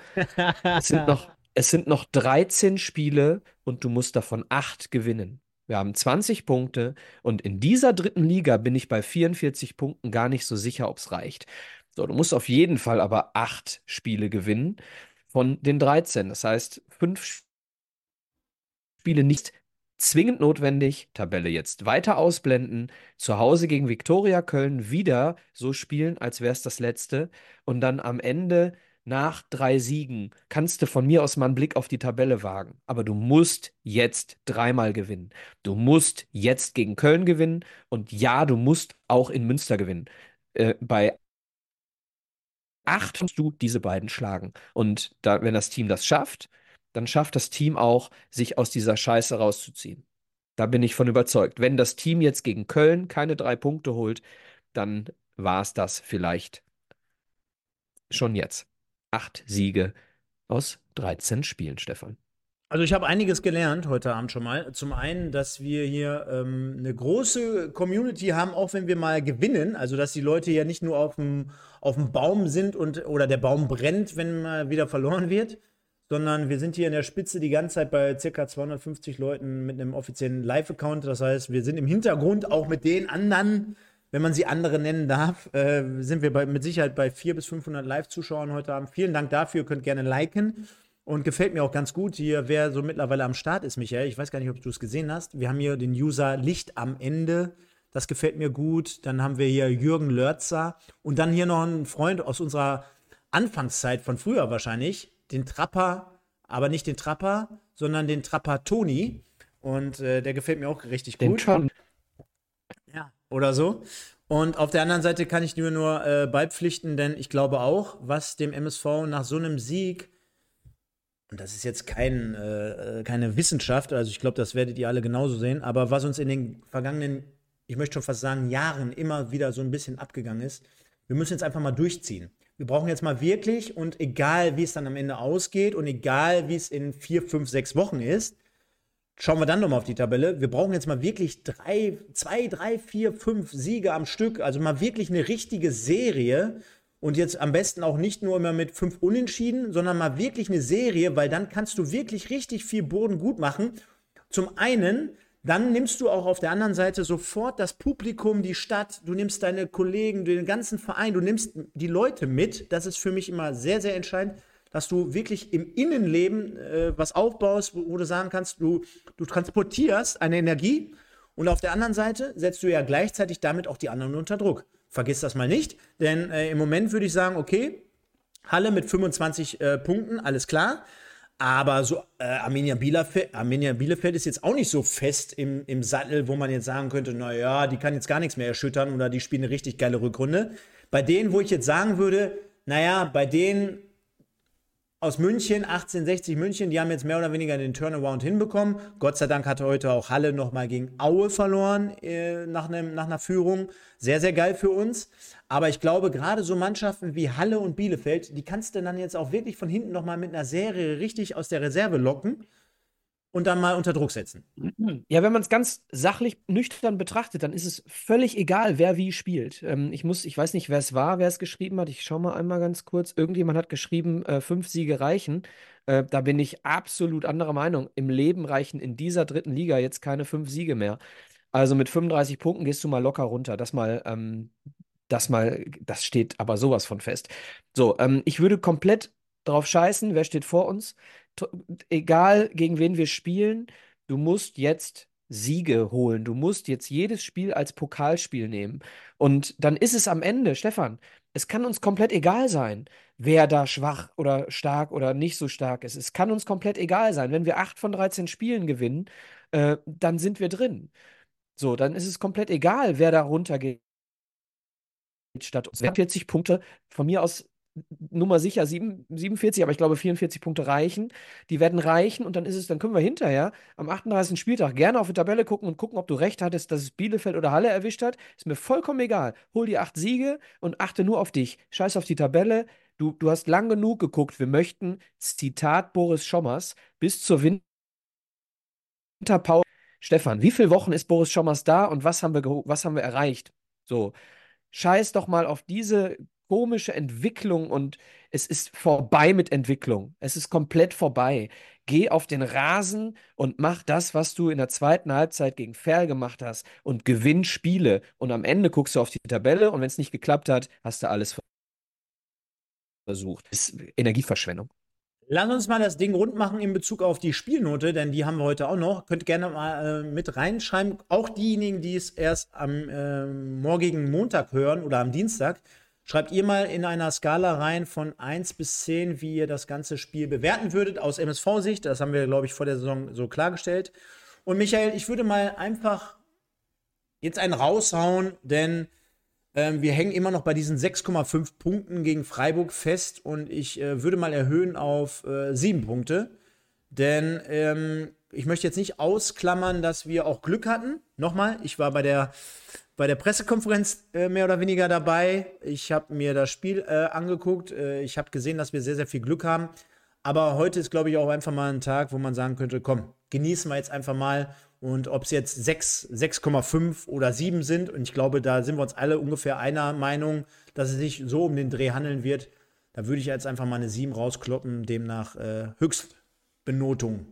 es, sind noch, *laughs* es sind noch 13 Spiele und du musst davon acht gewinnen. Wir haben 20 Punkte und in dieser dritten Liga bin ich bei 44 Punkten gar nicht so sicher, ob es reicht. So, du musst auf jeden Fall aber acht Spiele gewinnen von den 13. Das heißt, fünf Spiele nicht zwingend notwendig. Tabelle jetzt weiter ausblenden. Zu Hause gegen Viktoria Köln wieder so spielen, als wäre es das letzte. Und dann am Ende nach drei Siegen kannst du von mir aus mal einen Blick auf die Tabelle wagen. Aber du musst jetzt dreimal gewinnen. Du musst jetzt gegen Köln gewinnen. Und ja, du musst auch in Münster gewinnen. Äh, bei acht musst du diese beiden schlagen. Und da, wenn das Team das schafft, dann schafft das Team auch, sich aus dieser Scheiße rauszuziehen. Da bin ich von überzeugt. Wenn das Team jetzt gegen Köln keine drei Punkte holt, dann war es das vielleicht schon jetzt. Acht Siege aus 13 Spielen, Stefan. Also ich habe einiges gelernt heute Abend schon mal. Zum einen, dass wir hier ähm, eine große Community haben, auch wenn wir mal gewinnen. Also dass die Leute ja nicht nur auf dem, auf dem Baum sind und oder der Baum brennt, wenn mal wieder verloren wird, sondern wir sind hier in der Spitze die ganze Zeit bei ca. 250 Leuten mit einem offiziellen Live-Account. Das heißt, wir sind im Hintergrund auch mit den anderen, wenn man sie andere nennen darf, äh, sind wir bei, mit Sicherheit bei 400 bis 500 Live-Zuschauern heute Abend. Vielen Dank dafür. Ihr könnt gerne liken. Und gefällt mir auch ganz gut hier, wer so mittlerweile am Start ist, Michael. Ich weiß gar nicht, ob du es gesehen hast. Wir haben hier den User Licht am Ende. Das gefällt mir gut. Dann haben wir hier Jürgen Lörzer. Und dann hier noch ein Freund aus unserer Anfangszeit von früher wahrscheinlich. Den Trapper, aber nicht den Trapper, sondern den Trapper Toni. Und äh, der gefällt mir auch richtig den gut. Schon. Ja, oder so. Und auf der anderen Seite kann ich nur nur äh, beipflichten, denn ich glaube auch, was dem MSV nach so einem Sieg, und das ist jetzt kein, äh, keine Wissenschaft, also ich glaube, das werdet ihr alle genauso sehen, aber was uns in den vergangenen, ich möchte schon fast sagen, Jahren immer wieder so ein bisschen abgegangen ist, wir müssen jetzt einfach mal durchziehen. Wir brauchen jetzt mal wirklich, und egal wie es dann am Ende ausgeht und egal wie es in vier, fünf, sechs Wochen ist, schauen wir dann nochmal auf die Tabelle. Wir brauchen jetzt mal wirklich drei, zwei, drei, vier, fünf Siege am Stück. Also mal wirklich eine richtige Serie. Und jetzt am besten auch nicht nur immer mit fünf Unentschieden, sondern mal wirklich eine Serie, weil dann kannst du wirklich richtig viel Boden gut machen. Zum einen, dann nimmst du auch auf der anderen Seite sofort das Publikum, die Stadt, du nimmst deine Kollegen, den ganzen Verein, du nimmst die Leute mit. Das ist für mich immer sehr, sehr entscheidend dass du wirklich im Innenleben äh, was aufbaust, wo, wo, du sagen kannst, du, du transportierst eine Energie und auf der anderen Seite setzt du ja gleichzeitig damit auch die anderen unter Druck. Vergiss das mal nicht, denn äh, im Moment würde ich sagen, okay, Halle mit 25 äh, Punkten, alles klar. Aber so äh, Arminia, Bielefeld, Arminia Bielefeld ist jetzt auch nicht so fest im, im Sattel, wo man jetzt sagen könnte, naja, die kann jetzt gar nichts mehr erschüttern oder die spielen eine richtig geile Rückrunde. Bei denen, wo ich jetzt sagen würde, naja, bei denen aus München, 1860 München, die haben jetzt mehr oder weniger den Turnaround hinbekommen. Gott sei Dank hatte heute auch Halle nochmal gegen Aue verloren äh, nach, einem, nach einer Führung. Sehr, sehr geil für uns. Aber ich glaube, gerade so Mannschaften wie Halle und Bielefeld, die kannst du dann jetzt auch wirklich von hinten nochmal mit einer Serie richtig aus der Reserve locken und dann mal unter Druck setzen. Ja, wenn man es ganz sachlich nüchtern betrachtet, dann ist es völlig egal, wer wie spielt. Ähm, ich muss, ich weiß nicht, wer es war, wer es geschrieben hat. Ich schaue mal einmal ganz kurz. Irgendjemand hat geschrieben, äh, fünf Siege reichen. Äh, da bin ich absolut anderer Meinung. Im Leben reichen in dieser dritten Liga jetzt keine fünf Siege mehr. Also mit 35 Punkten gehst du mal locker runter. Das mal, ähm, das mal, das steht aber sowas von fest. So, ähm, ich würde komplett drauf scheißen, wer steht vor uns egal gegen wen wir spielen, du musst jetzt Siege holen. Du musst jetzt jedes Spiel als Pokalspiel nehmen. Und dann ist es am Ende, Stefan, es kann uns komplett egal sein, wer da schwach oder stark oder nicht so stark ist. Es kann uns komplett egal sein. Wenn wir 8 von 13 Spielen gewinnen, äh, dann sind wir drin. So, dann ist es komplett egal, wer da runtergeht statt uns. 40 Punkte von mir aus Nummer sicher 7, 47, aber ich glaube 44 Punkte reichen. Die werden reichen und dann ist es, dann können wir hinterher am 38. Spieltag gerne auf die Tabelle gucken und gucken, ob du recht hattest, dass es Bielefeld oder Halle erwischt hat. Ist mir vollkommen egal. Hol die acht Siege und achte nur auf dich. Scheiß auf die Tabelle. Du, du hast lang genug geguckt. Wir möchten, Zitat Boris Schommers, bis zur Winterpause. Stefan, wie viele Wochen ist Boris Schommers da und was haben wir, was haben wir erreicht? So, scheiß doch mal auf diese komische Entwicklung und es ist vorbei mit Entwicklung. Es ist komplett vorbei. Geh auf den Rasen und mach das, was du in der zweiten Halbzeit gegen Ferl gemacht hast und gewinn Spiele. Und am Ende guckst du auf die Tabelle und wenn es nicht geklappt hat, hast du alles versucht. Das ist Energieverschwendung. Lass uns mal das Ding rund machen in Bezug auf die Spielnote, denn die haben wir heute auch noch. Könnt gerne mal äh, mit reinschreiben. Auch diejenigen, die es erst am äh, morgigen Montag hören oder am Dienstag. Schreibt ihr mal in einer Skala rein von 1 bis 10, wie ihr das ganze Spiel bewerten würdet aus MSV-Sicht. Das haben wir, glaube ich, vor der Saison so klargestellt. Und Michael, ich würde mal einfach jetzt einen raushauen, denn ähm, wir hängen immer noch bei diesen 6,5 Punkten gegen Freiburg fest und ich äh, würde mal erhöhen auf äh, 7 Punkte. Denn ähm, ich möchte jetzt nicht ausklammern, dass wir auch Glück hatten. Nochmal, ich war bei der bei der Pressekonferenz äh, mehr oder weniger dabei. Ich habe mir das Spiel äh, angeguckt. Äh, ich habe gesehen, dass wir sehr, sehr viel Glück haben. Aber heute ist, glaube ich, auch einfach mal ein Tag, wo man sagen könnte, komm, genießen wir jetzt einfach mal. Und ob es jetzt 6,5 oder 7 sind, und ich glaube, da sind wir uns alle ungefähr einer Meinung, dass es sich so um den Dreh handeln wird, da würde ich jetzt einfach mal eine 7 rauskloppen, demnach äh, Höchstbenotung.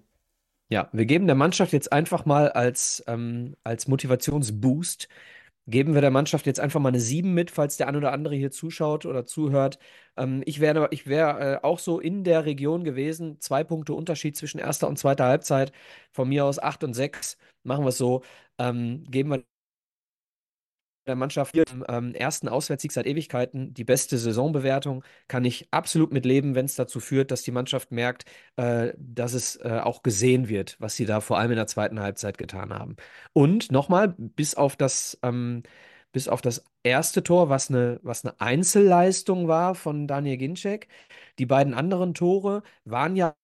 Ja, wir geben der Mannschaft jetzt einfach mal als, ähm, als Motivationsboost Geben wir der Mannschaft jetzt einfach mal eine 7 mit, falls der ein oder andere hier zuschaut oder zuhört. Ähm, ich wäre ich wär, äh, auch so in der Region gewesen. Zwei Punkte Unterschied zwischen erster und zweiter Halbzeit. Von mir aus 8 und 6. Machen wir es so. Ähm, geben wir der Mannschaft im ähm, ersten Auswärtssieg seit Ewigkeiten, die beste Saisonbewertung, kann ich absolut mit leben, wenn es dazu führt, dass die Mannschaft merkt, äh, dass es äh, auch gesehen wird, was sie da vor allem in der zweiten Halbzeit getan haben. Und nochmal, bis auf das, ähm, bis auf das erste Tor, was eine, was eine Einzelleistung war von Daniel Ginczek, die beiden anderen Tore waren ja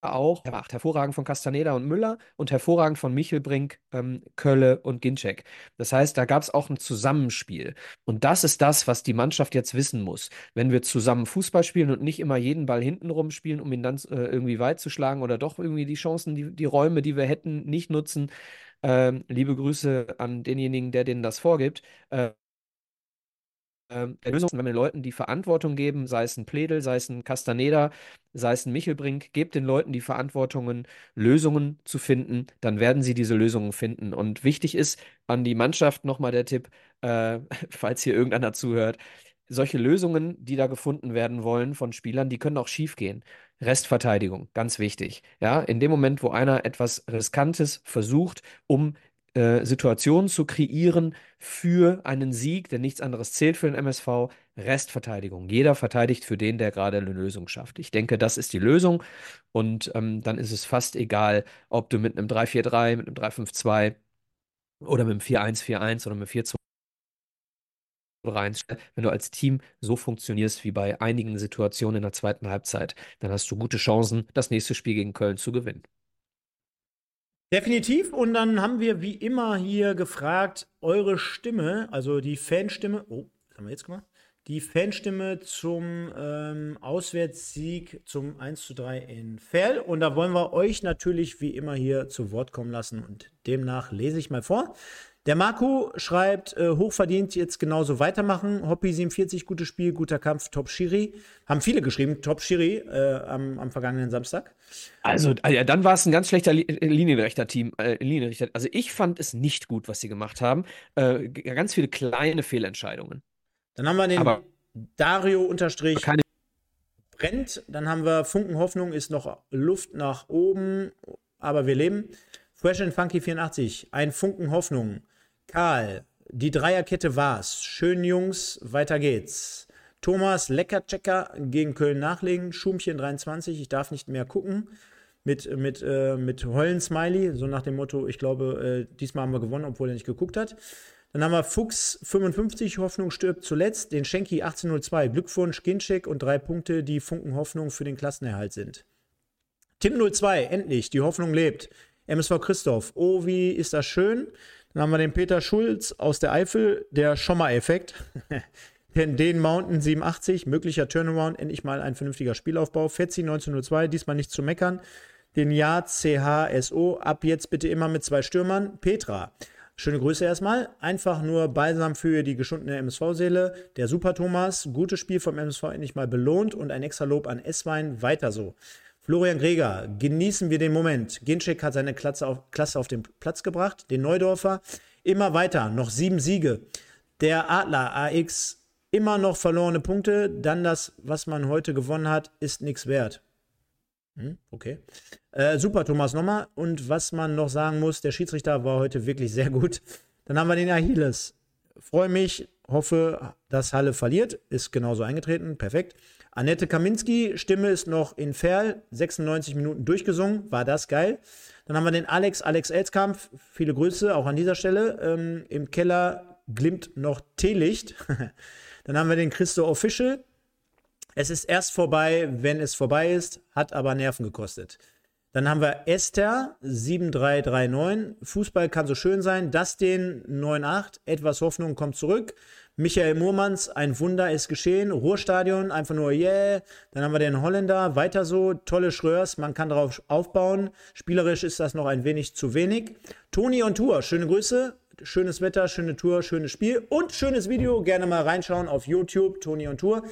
auch gemacht. Hervorragend von Castaneda und Müller und hervorragend von Michelbrink, ähm, Kölle und Ginczek. Das heißt, da gab es auch ein Zusammenspiel. Und das ist das, was die Mannschaft jetzt wissen muss. Wenn wir zusammen Fußball spielen und nicht immer jeden Ball hintenrum spielen, um ihn dann äh, irgendwie weit zu schlagen oder doch irgendwie die Chancen, die, die Räume, die wir hätten, nicht nutzen. Ähm, liebe Grüße an denjenigen, der denen das vorgibt. Äh, ähm, der Lösung, wenn wir Leuten die Verantwortung geben, sei es ein Pledel, sei es ein Castaneda, sei es ein Michelbrink, gebt den Leuten die Verantwortungen, Lösungen zu finden, dann werden sie diese Lösungen finden. Und wichtig ist an die Mannschaft nochmal der Tipp, äh, *laughs* falls hier irgendeiner zuhört, solche Lösungen, die da gefunden werden wollen von Spielern, die können auch schiefgehen. Restverteidigung, ganz wichtig. Ja, in dem Moment, wo einer etwas Riskantes versucht, um äh, Situationen zu kreieren für einen Sieg, denn nichts anderes zählt für den MSV. Restverteidigung. Jeder verteidigt für den, der gerade eine Lösung schafft. Ich denke, das ist die Lösung. Und ähm, dann ist es fast egal, ob du mit einem 3-4-3, mit einem 3-5-2 oder mit einem 4-1-4-1 oder mit einem 4-2 rein. Wenn du als Team so funktionierst wie bei einigen Situationen in der zweiten Halbzeit, dann hast du gute Chancen, das nächste Spiel gegen Köln zu gewinnen. Definitiv. Und dann haben wir wie immer hier gefragt, eure Stimme, also die Fanstimme. Oh, was haben wir jetzt gemacht? Die Fanstimme zum ähm, Auswärtssieg zum 1 zu 3 in Fell. Und da wollen wir euch natürlich wie immer hier zu Wort kommen lassen. Und demnach lese ich mal vor. Der Marco schreibt, äh, hochverdient jetzt genauso weitermachen. Hoppy 47, gutes Spiel, guter Kampf, Top Shiri. Haben viele geschrieben, Top Shiri äh, am, am, vergangenen Samstag. Also, ja, dann war es ein ganz schlechter Li äh, Linienrichter. Äh. Also ich fand es nicht gut, was sie gemacht haben. Äh, ganz viele kleine Fehlentscheidungen. Dann haben wir den Aber Dario unterstrich brennt. Dann haben wir Funken Hoffnung ist noch Luft nach oben, aber wir leben. Fresh and Funky 84, ein Funken Hoffnung. Karl, die Dreierkette war's. Schön, Jungs, weiter geht's. Thomas, Leckerchecker gegen Köln nachlegen. Schumchen 23, ich darf nicht mehr gucken. Mit, mit, äh, mit Heulen-Smiley, so nach dem Motto, ich glaube, äh, diesmal haben wir gewonnen, obwohl er nicht geguckt hat. Dann haben wir Fuchs 55, Hoffnung stirbt zuletzt. Den Schenki 1802, Glückwunsch, Ginczek und drei Punkte, die Funken Hoffnung für den Klassenerhalt sind. Tim 02, endlich, die Hoffnung lebt. MSV Christoph, oh, wie ist das schön. Dann haben wir den Peter Schulz aus der Eifel, der Schommer-Effekt. *laughs* den Mountain 87, möglicher Turnaround, endlich mal ein vernünftiger Spielaufbau. Fetzi 1902, diesmal nicht zu meckern. Den Jahr CHSO, ab jetzt bitte immer mit zwei Stürmern. Petra, schöne Grüße erstmal. Einfach nur Balsam für die geschundene MSV-Seele. Der Super Thomas, gutes Spiel vom MSV endlich mal belohnt und ein extra Lob an S-Wein, weiter so. Florian Greger, genießen wir den Moment. Ginczek hat seine Klasse auf, Klasse auf den Platz gebracht. Den Neudorfer immer weiter, noch sieben Siege. Der Adler AX immer noch verlorene Punkte. Dann das, was man heute gewonnen hat, ist nichts wert. Hm, okay. Äh, super, Thomas, nochmal. Und was man noch sagen muss, der Schiedsrichter war heute wirklich sehr gut. Dann haben wir den Achilles. Freue mich, hoffe, dass Halle verliert. Ist genauso eingetreten. Perfekt. Annette Kaminski, Stimme ist noch in Ferl, 96 Minuten durchgesungen, war das geil. Dann haben wir den Alex, Alex Elskampf, viele Grüße auch an dieser Stelle. Ähm, Im Keller glimmt noch Teelicht. *laughs* Dann haben wir den Christo Official. Es ist erst vorbei, wenn es vorbei ist, hat aber Nerven gekostet. Dann haben wir Esther 7339. Fußball kann so schön sein. Dustin 98. Etwas Hoffnung kommt zurück. Michael Murmanns, ein Wunder ist geschehen. Ruhrstadion, einfach nur yeah. Dann haben wir den Holländer, weiter so. Tolle Schröers, man kann darauf aufbauen. Spielerisch ist das noch ein wenig zu wenig. Toni on Tour, schöne Grüße. Schönes Wetter, schöne Tour, schönes Spiel und schönes Video. Gerne mal reinschauen auf YouTube, Toni on Tour.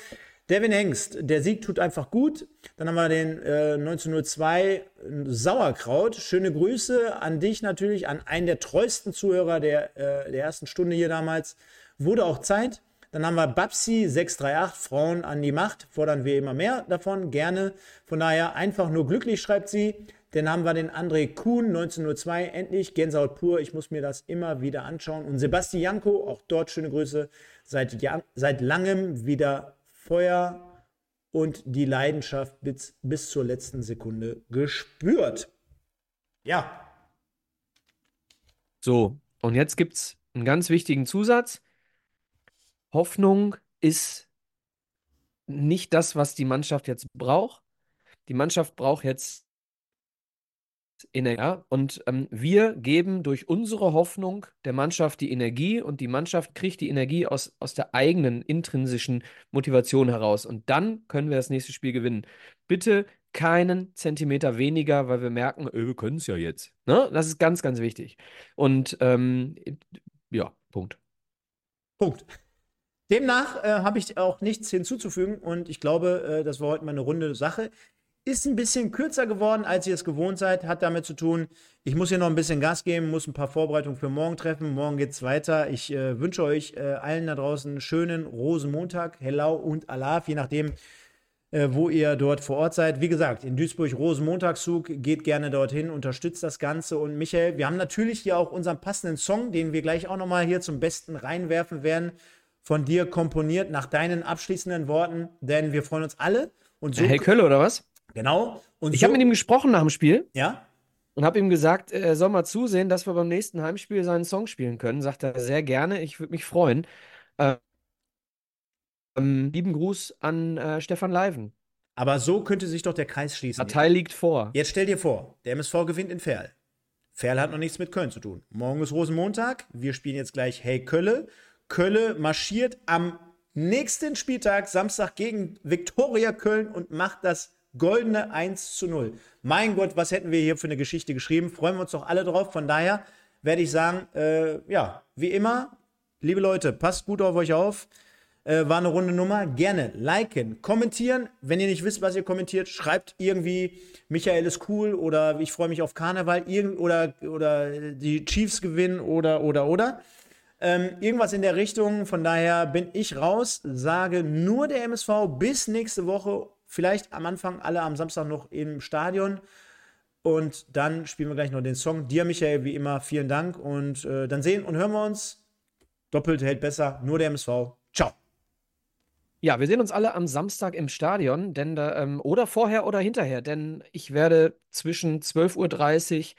Devin Hengst, der Sieg tut einfach gut. Dann haben wir den äh, 1902 Sauerkraut. Schöne Grüße an dich natürlich, an einen der treuesten Zuhörer der, äh, der ersten Stunde hier damals. Wurde auch Zeit. Dann haben wir Babsi 638, Frauen an die Macht. Fordern wir immer mehr davon, gerne. Von daher einfach nur glücklich, schreibt sie. Dann haben wir den André Kuhn, 1902, endlich Gänsehaut pur. Ich muss mir das immer wieder anschauen. Und Sebastian Janko, auch dort schöne Grüße, seit, seit langem wieder Feuer und die Leidenschaft bis, bis zur letzten Sekunde gespürt. Ja. So, und jetzt gibt es einen ganz wichtigen Zusatz. Hoffnung ist nicht das, was die Mannschaft jetzt braucht. Die Mannschaft braucht jetzt Energie. Und ähm, wir geben durch unsere Hoffnung der Mannschaft die Energie und die Mannschaft kriegt die Energie aus, aus der eigenen intrinsischen Motivation heraus. Und dann können wir das nächste Spiel gewinnen. Bitte keinen Zentimeter weniger, weil wir merken, äh, wir können es ja jetzt. Ne? Das ist ganz, ganz wichtig. Und ähm, ja, Punkt. Punkt. Demnach äh, habe ich auch nichts hinzuzufügen und ich glaube, äh, das war heute mal eine runde Sache. Ist ein bisschen kürzer geworden, als ihr es gewohnt seid. Hat damit zu tun, ich muss hier noch ein bisschen Gas geben, muss ein paar Vorbereitungen für morgen treffen. Morgen geht es weiter. Ich äh, wünsche euch äh, allen da draußen einen schönen Rosenmontag, Hellau und Alaf, je nachdem, äh, wo ihr dort vor Ort seid. Wie gesagt, in Duisburg Rosenmontagszug, geht gerne dorthin, unterstützt das Ganze. Und Michael, wir haben natürlich hier auch unseren passenden Song, den wir gleich auch nochmal hier zum Besten reinwerfen werden von dir komponiert nach deinen abschließenden Worten, denn wir freuen uns alle. Und so Hey Kölle, oder was? Genau. Und ich so, habe mit ihm gesprochen nach dem Spiel. Ja. Und habe ihm gesagt, er soll mal zusehen, dass wir beim nächsten Heimspiel seinen Song spielen können. Sagt er sehr gerne, ich würde mich freuen. Ähm, lieben Gruß an äh, Stefan Leiven. Aber so könnte sich doch der Kreis schließen. Partei liegt vor. Jetzt stell dir vor, der MSV gewinnt in Ferl. Ferl hat noch nichts mit Köln zu tun. Morgen ist Rosenmontag. Wir spielen jetzt gleich Hey Kölle. Kölle marschiert am nächsten Spieltag, Samstag, gegen Viktoria Köln und macht das goldene 1 zu 0. Mein Gott, was hätten wir hier für eine Geschichte geschrieben? Freuen wir uns doch alle drauf. Von daher werde ich sagen, äh, ja, wie immer, liebe Leute, passt gut auf euch auf. Äh, war eine runde Nummer. Gerne liken, kommentieren. Wenn ihr nicht wisst, was ihr kommentiert, schreibt irgendwie, Michael ist cool oder ich freue mich auf Karneval oder, oder die Chiefs gewinnen oder, oder, oder. Ähm, irgendwas in der Richtung. Von daher bin ich raus, sage nur der MSV bis nächste Woche. Vielleicht am Anfang alle am Samstag noch im Stadion. Und dann spielen wir gleich noch den Song. Dir, Michael, wie immer, vielen Dank. Und äh, dann sehen und hören wir uns. Doppelt hält besser. Nur der MSV. Ciao. Ja, wir sehen uns alle am Samstag im Stadion, denn da, ähm, oder vorher oder hinterher, denn ich werde zwischen 12.30 Uhr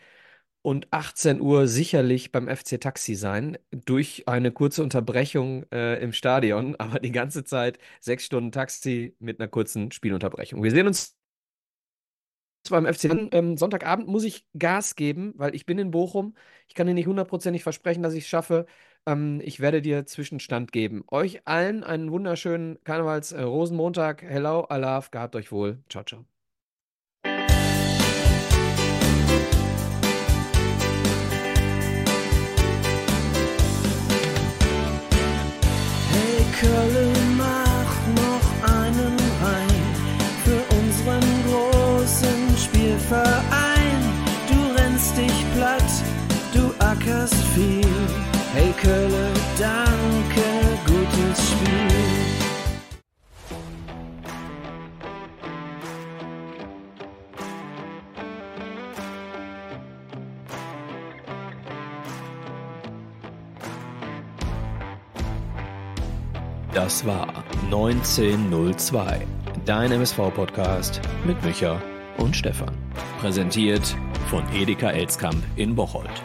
und 18 Uhr sicherlich beim FC Taxi sein, durch eine kurze Unterbrechung äh, im Stadion, *laughs* aber die ganze Zeit sechs Stunden Taxi mit einer kurzen Spielunterbrechung. Wir sehen uns beim FC. Ähm, Sonntagabend muss ich Gas geben, weil ich bin in Bochum. Ich kann dir nicht hundertprozentig versprechen, dass ich es schaffe. Ähm, ich werde dir Zwischenstand geben. Euch allen einen wunderschönen Karnevals-Rosenmontag. Äh, Hello, Alaf, gehabt euch wohl. Ciao, ciao. Kölle Das war 1902, dein MSV-Podcast mit Micha und Stefan. Präsentiert von Edeka Elskamp in Bocholt.